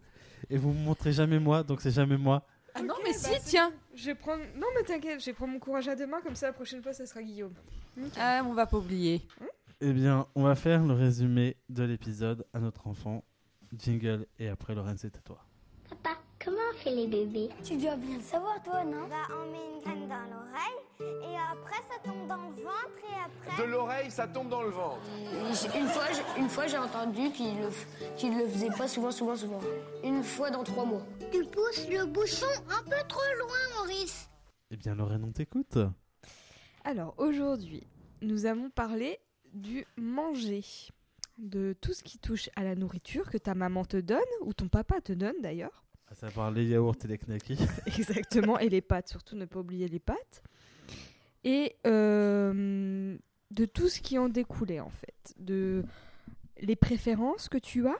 Speaker 1: et vous me montrez jamais moi, donc c'est jamais moi.
Speaker 2: Ah non,
Speaker 3: Ok,
Speaker 2: mais
Speaker 3: bah,
Speaker 2: si, tiens.
Speaker 3: Je vais prendre Non mais t'inquiète, je vais prendre mon courage à deux mains comme ça la prochaine fois ça sera Guillaume.
Speaker 2: Ah, on va pas oublier.
Speaker 1: Eh bien, on va faire le résumé de l'épisode à notre enfant. Jingle et après Lorraine, c'est à toi.
Speaker 5: Comment on fait les bébés?
Speaker 4: Tu dois bien le savoir, toi, non? Bah, on met une graine dans l'oreille, et après, ça tombe dans le ventre, et après...
Speaker 6: De l'oreille, ça tombe dans le ventre.
Speaker 7: Une fois, j'ai- une fois j'ai entendu qu'il le, qu'il le faisait pas souvent, souvent, souvent. Une fois dans trois mois.
Speaker 4: Tu pousses le bouchon un peu trop loin, Maurice.
Speaker 1: Eh bien, Lorraine, on t'écoute.
Speaker 3: Alors aujourd'hui, nous allons parler du manger. De tout ce qui touche à la nourriture que ta maman te donne, ou ton papa te donne d'ailleurs.
Speaker 1: À savoir les yaourts et les knackis.
Speaker 3: Exactement, et les pâtes, surtout ne pas oublier les pâtes. Et euh, de tout ce qui en découlait en fait. De les préférences que tu as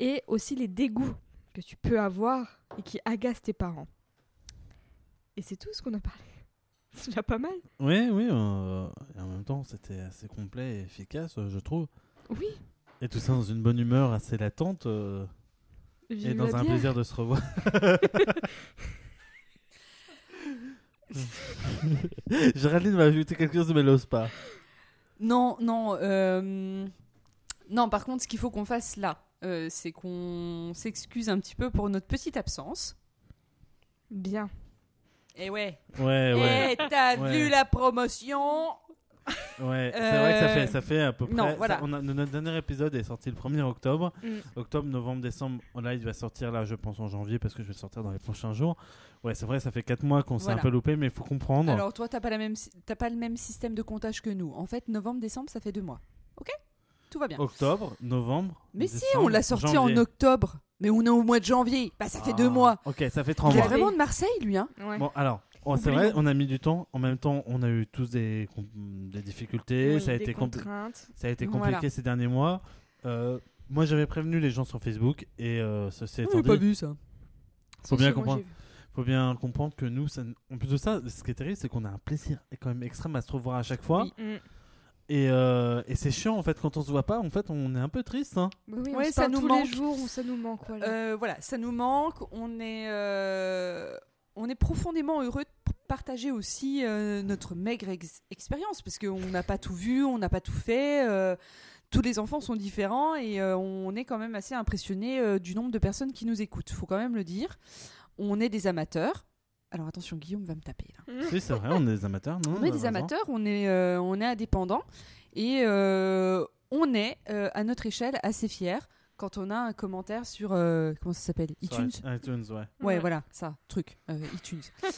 Speaker 3: et aussi les dégoûts que tu peux avoir et qui agacent tes parents. Et c'est tout ce qu'on a parlé. C'est déjà pas mal.
Speaker 1: Oui, oui. euh, et en même temps, c'était assez complet et efficace, euh, je trouve.
Speaker 3: Oui.
Speaker 1: Et tout ça dans une bonne humeur assez latente euh, et
Speaker 3: Vive
Speaker 1: dans
Speaker 3: la
Speaker 1: un
Speaker 3: bière.
Speaker 1: plaisir de se revoir. Géraldine va ajouter quelque chose, mais elle n'ose pas.
Speaker 2: Non, non. euh, Non, par contre, ce qu'il faut qu'on fasse là, euh, c'est qu'on s'excuse un petit peu pour notre petite absence.
Speaker 3: Bien.
Speaker 2: Et ouais.
Speaker 1: Ouais, ouais.
Speaker 2: Et t'as
Speaker 1: Ouais.
Speaker 2: vu la promotion?
Speaker 1: Ouais, c'est vrai que ça
Speaker 2: Euh,
Speaker 1: fait, ça fait à peu près.
Speaker 2: non,
Speaker 1: ça-
Speaker 2: voilà.
Speaker 1: on a- notre dernier épisode est sorti le 1er octobre.
Speaker 3: Mm.
Speaker 1: Octobre, novembre, décembre. Là, il va sortir, là, je pense, en janvier parce que je vais le sortir dans les prochains jours. Ouais, c'est vrai, ça fait 4 mois qu'on s'est un peu loupé, mais il faut comprendre.
Speaker 2: Alors toi, t'as pas, la même, si- t'as pas le même système de comptage que nous. En fait, novembre, décembre, ça fait deux mois. Ok? Tout va bien.
Speaker 1: Octobre, novembre.
Speaker 2: Mais si, on l'a sorti
Speaker 1: janvier.
Speaker 2: en octobre. Mais on est au mois de janvier. Bah, ça fait deux
Speaker 1: Ah,
Speaker 2: mois.
Speaker 1: Ok, ça fait 3
Speaker 2: Il est
Speaker 1: mois.
Speaker 2: Vraiment de Marseille, lui, hein?
Speaker 3: Ouais.
Speaker 1: Bon, alors, oh, c'est vrai, on a mis du temps. En même temps, on a eu tous des, difficultés.
Speaker 3: Oui,
Speaker 1: ça, a
Speaker 3: des
Speaker 1: été compli-
Speaker 3: contraintes.
Speaker 1: ça a été
Speaker 2: Voilà.
Speaker 1: compliqué ces derniers mois. Euh, moi, j'avais prévenu les gens sur Facebook et euh, étant
Speaker 2: J'ai
Speaker 1: dit,
Speaker 2: pas vu ça.
Speaker 1: faut bien comprendre. faut bien comprendre que nous, ça- en plus de ça, ce qui est terrible, c'est qu'on a un plaisir quand même extrême à se revoir à chaque fois.
Speaker 2: Oui.
Speaker 3: Mm.
Speaker 1: Et, euh, et c'est chiant en fait quand on se voit pas. En fait, on est un peu triste. Hein.
Speaker 3: Oui, on
Speaker 2: Ouais,
Speaker 3: se
Speaker 2: ça nous
Speaker 3: tous
Speaker 2: manque.
Speaker 3: les jours ou ça nous manque. Voilà.
Speaker 2: Euh, voilà, ça nous manque. On est, euh, on est profondément heureux de partager aussi euh, notre maigre ex- expérience parce qu'on n'a pas tout vu, on n'a pas tout fait. euh, tous les enfants sont différents et euh, on est quand même assez impressionné du nombre de personnes qui nous écoutent. Faut quand même le dire. On est des amateurs. Alors attention, Guillaume va me taper là.
Speaker 1: Oui, c'est vrai, on est des amateurs. Non,
Speaker 2: On est des amateurs, on est, on est indépendants et on est à notre échelle assez fiers quand on a un commentaire sur euh, comment ça s'appelle?
Speaker 1: Sur
Speaker 2: iTunes.
Speaker 1: iTunes, ouais.
Speaker 2: Ouais,
Speaker 3: Ouais.
Speaker 2: voilà, ça, truc, euh, iTunes.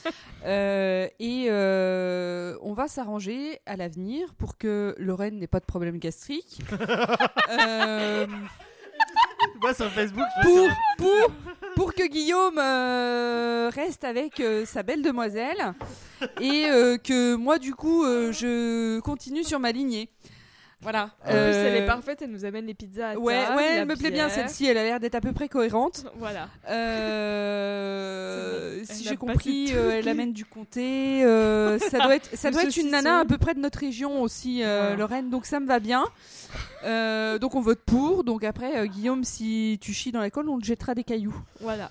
Speaker 2: Euh, et euh, on va s'arranger à l'avenir pour que Lorraine n'ait pas de problème gastrique. Euh,
Speaker 1: Moi sur Facebook, je
Speaker 2: pour, pour, pour que Guillaume euh, reste avec euh, sa belle demoiselle et euh, que moi, du coup, euh, je continue sur ma lignée. Voilà.
Speaker 3: En plus, elle est
Speaker 2: Euh,
Speaker 3: parfaite, elle nous amène les pizzas à
Speaker 2: Ouais,
Speaker 3: table,
Speaker 2: ouais,
Speaker 3: la
Speaker 2: elle me plaît bien celle-ci, elle a l'air d'être à peu près cohérente.
Speaker 3: Voilà.
Speaker 2: Euh, si j'ai compris, euh,
Speaker 3: le
Speaker 2: elle amène du comté. euh, ça doit être, ça doit être une nana à peu près de notre région aussi, euh. Lorraine. Donc ça me va bien. Euh, donc on vote pour. Donc après, euh, Guillaume, si tu chies dans l'école, on te jettera des cailloux.
Speaker 3: Voilà.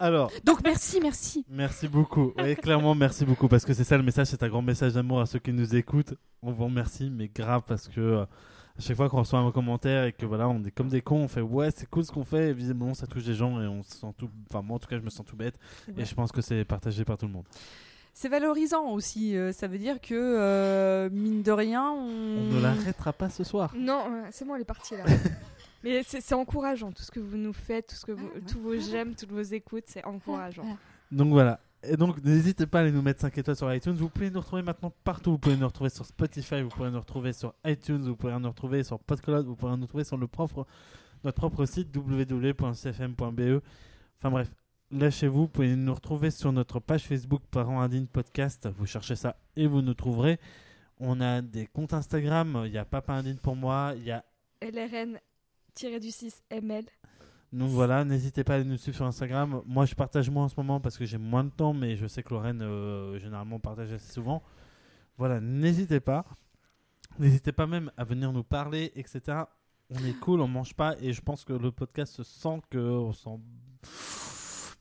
Speaker 1: Alors,
Speaker 2: Donc merci, merci.
Speaker 1: merci beaucoup. Oui, clairement, merci beaucoup parce que c'est ça le message. C'est un grand message d'amour à ceux qui nous écoutent. On vous remercie, mais grave parce que euh, à chaque fois qu'on reçoit un commentaire et que voilà, on est comme des cons, on fait ouais, c'est cool ce qu'on fait. Et visiblement, ça touche des gens et on se sent tout. Enfin, moi en tout cas, je me sens tout bête. Et je pense que c'est partagé par tout le monde.
Speaker 2: c'est valorisant aussi. euh, ça veut dire que, euh, mine de rien, on.
Speaker 1: On ne l'arrêtera pas ce soir.
Speaker 3: Non, c'est bon, elle est partie là. Mais c'est encourageant, tout ce que vous nous faites, tout ce que vous,
Speaker 2: Ah, ouais.
Speaker 3: tous vos j'aime, toutes vos écoutes, c'est encourageant.
Speaker 1: Donc voilà. Et donc n'hésitez pas à aller nous mettre 5 étoiles sur iTunes. Vous pouvez nous retrouver maintenant partout. Vous pouvez nous retrouver sur Spotify, vous pouvez nous retrouver sur iTunes, vous pouvez nous retrouver sur Podcloud, vous pouvez nous retrouver sur le propre, notre propre site www.cfm.be. Enfin bref, lâchez-vous. Vous pouvez nous retrouver sur notre page Facebook Parents Indignes Podcast. Vous cherchez ça et vous nous trouverez. On a des comptes Instagram. Il y a Papa Indigne pour moi. Il y a
Speaker 3: LRN-du-6 ML.
Speaker 1: Donc voilà, n'hésitez pas à nous suivre sur Instagram. Moi, je partage moins en ce moment parce que j'ai moins de temps, mais je sais que Lorraine, euh, généralement, partage assez souvent. Voilà, n'hésitez pas. N'hésitez pas même à venir nous parler, etc. On est cool, on mange pas, et je pense que le podcast se sent que on s'en.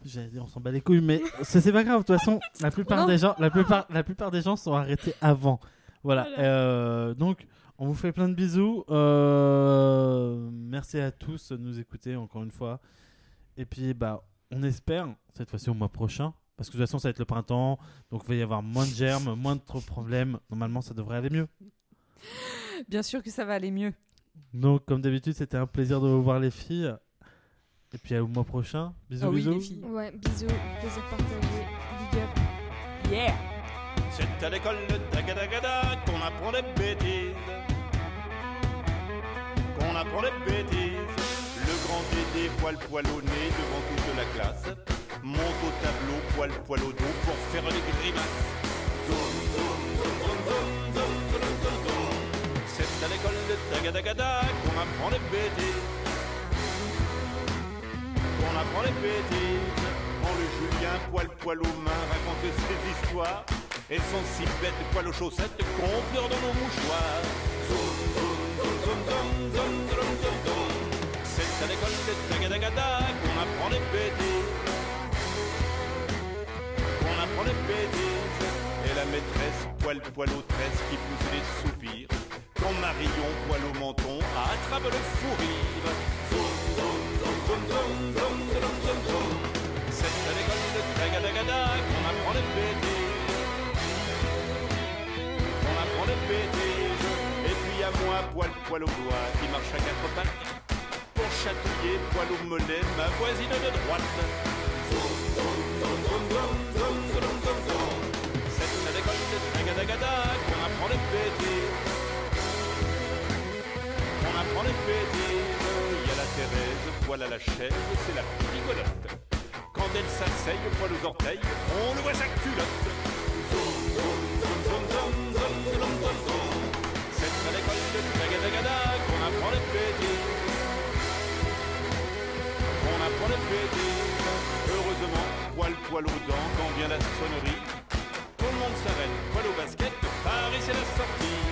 Speaker 1: J'allais dire on s'en bat les couilles, mais c'est pas grave. De toute façon, la plupart des gens, la plupart, la plupart des gens sont arrêtés avant. Voilà.
Speaker 3: Voilà.
Speaker 1: euh, donc, on vous fait plein de bisous. Euh, merci à tous de nous écouter encore une fois. Et puis, bah, on espère, cette fois-ci au mois prochain, parce que de toute façon, ça va être le printemps, donc il va y avoir moins de germes, moins de trop problèmes. Normalement, ça devrait aller mieux.
Speaker 2: Bien sûr que ça va aller mieux.
Speaker 1: Donc, comme d'habitude, c'était un plaisir de vous voir, les filles. Et puis, au mois prochain. Bisous,
Speaker 2: Ah oui,
Speaker 1: bisous.
Speaker 2: les filles.
Speaker 3: Ouais, bisous, plaisir partagé, big up.
Speaker 2: Yeah!
Speaker 6: C'est à l'école de Tagadagada qu'on apprend les bêtises les. Le grand Dédé, poil poilonné devant toute la classe, monte au tableau, poil poil au dos pour faire des grimaces. C'est à l'école de Tagadagada qu'on apprend les bêtises. Qu'on apprend les bêtises. Quand le Julien, poil poil aux mains, raconte ses histoires, Et son si bêtes, poil aux chaussettes, qu'on pleure dans nos mouchoirs. on apprend les bêtises. Et la maîtresse, poil poil aux tresses qui pousse les soupirs. Quand Marion, poil au menton, attrape le fou rire. C'est à l'école de Tagadagada qu'on apprend les bêtises. On apprend les bêtises. Et puis à moi, poil poil au doigt qui marche à quatre pattes chatouiller, poil au mollet, ma voisine de droite. Cette ça décolle, c'est gada qu'on apprend les bêtises. Qu'on apprend les bêtises. Il y a la Thérèse, poil à la chaise, c'est la rigolote. Quand elle s'asseye, poil aux orteils, on le voit sa culotte. Heureusement, poil, poil aux dents, quand vient la sonnerie. Tout le monde s'arrête, poil au basket, Paris c'est la sortie.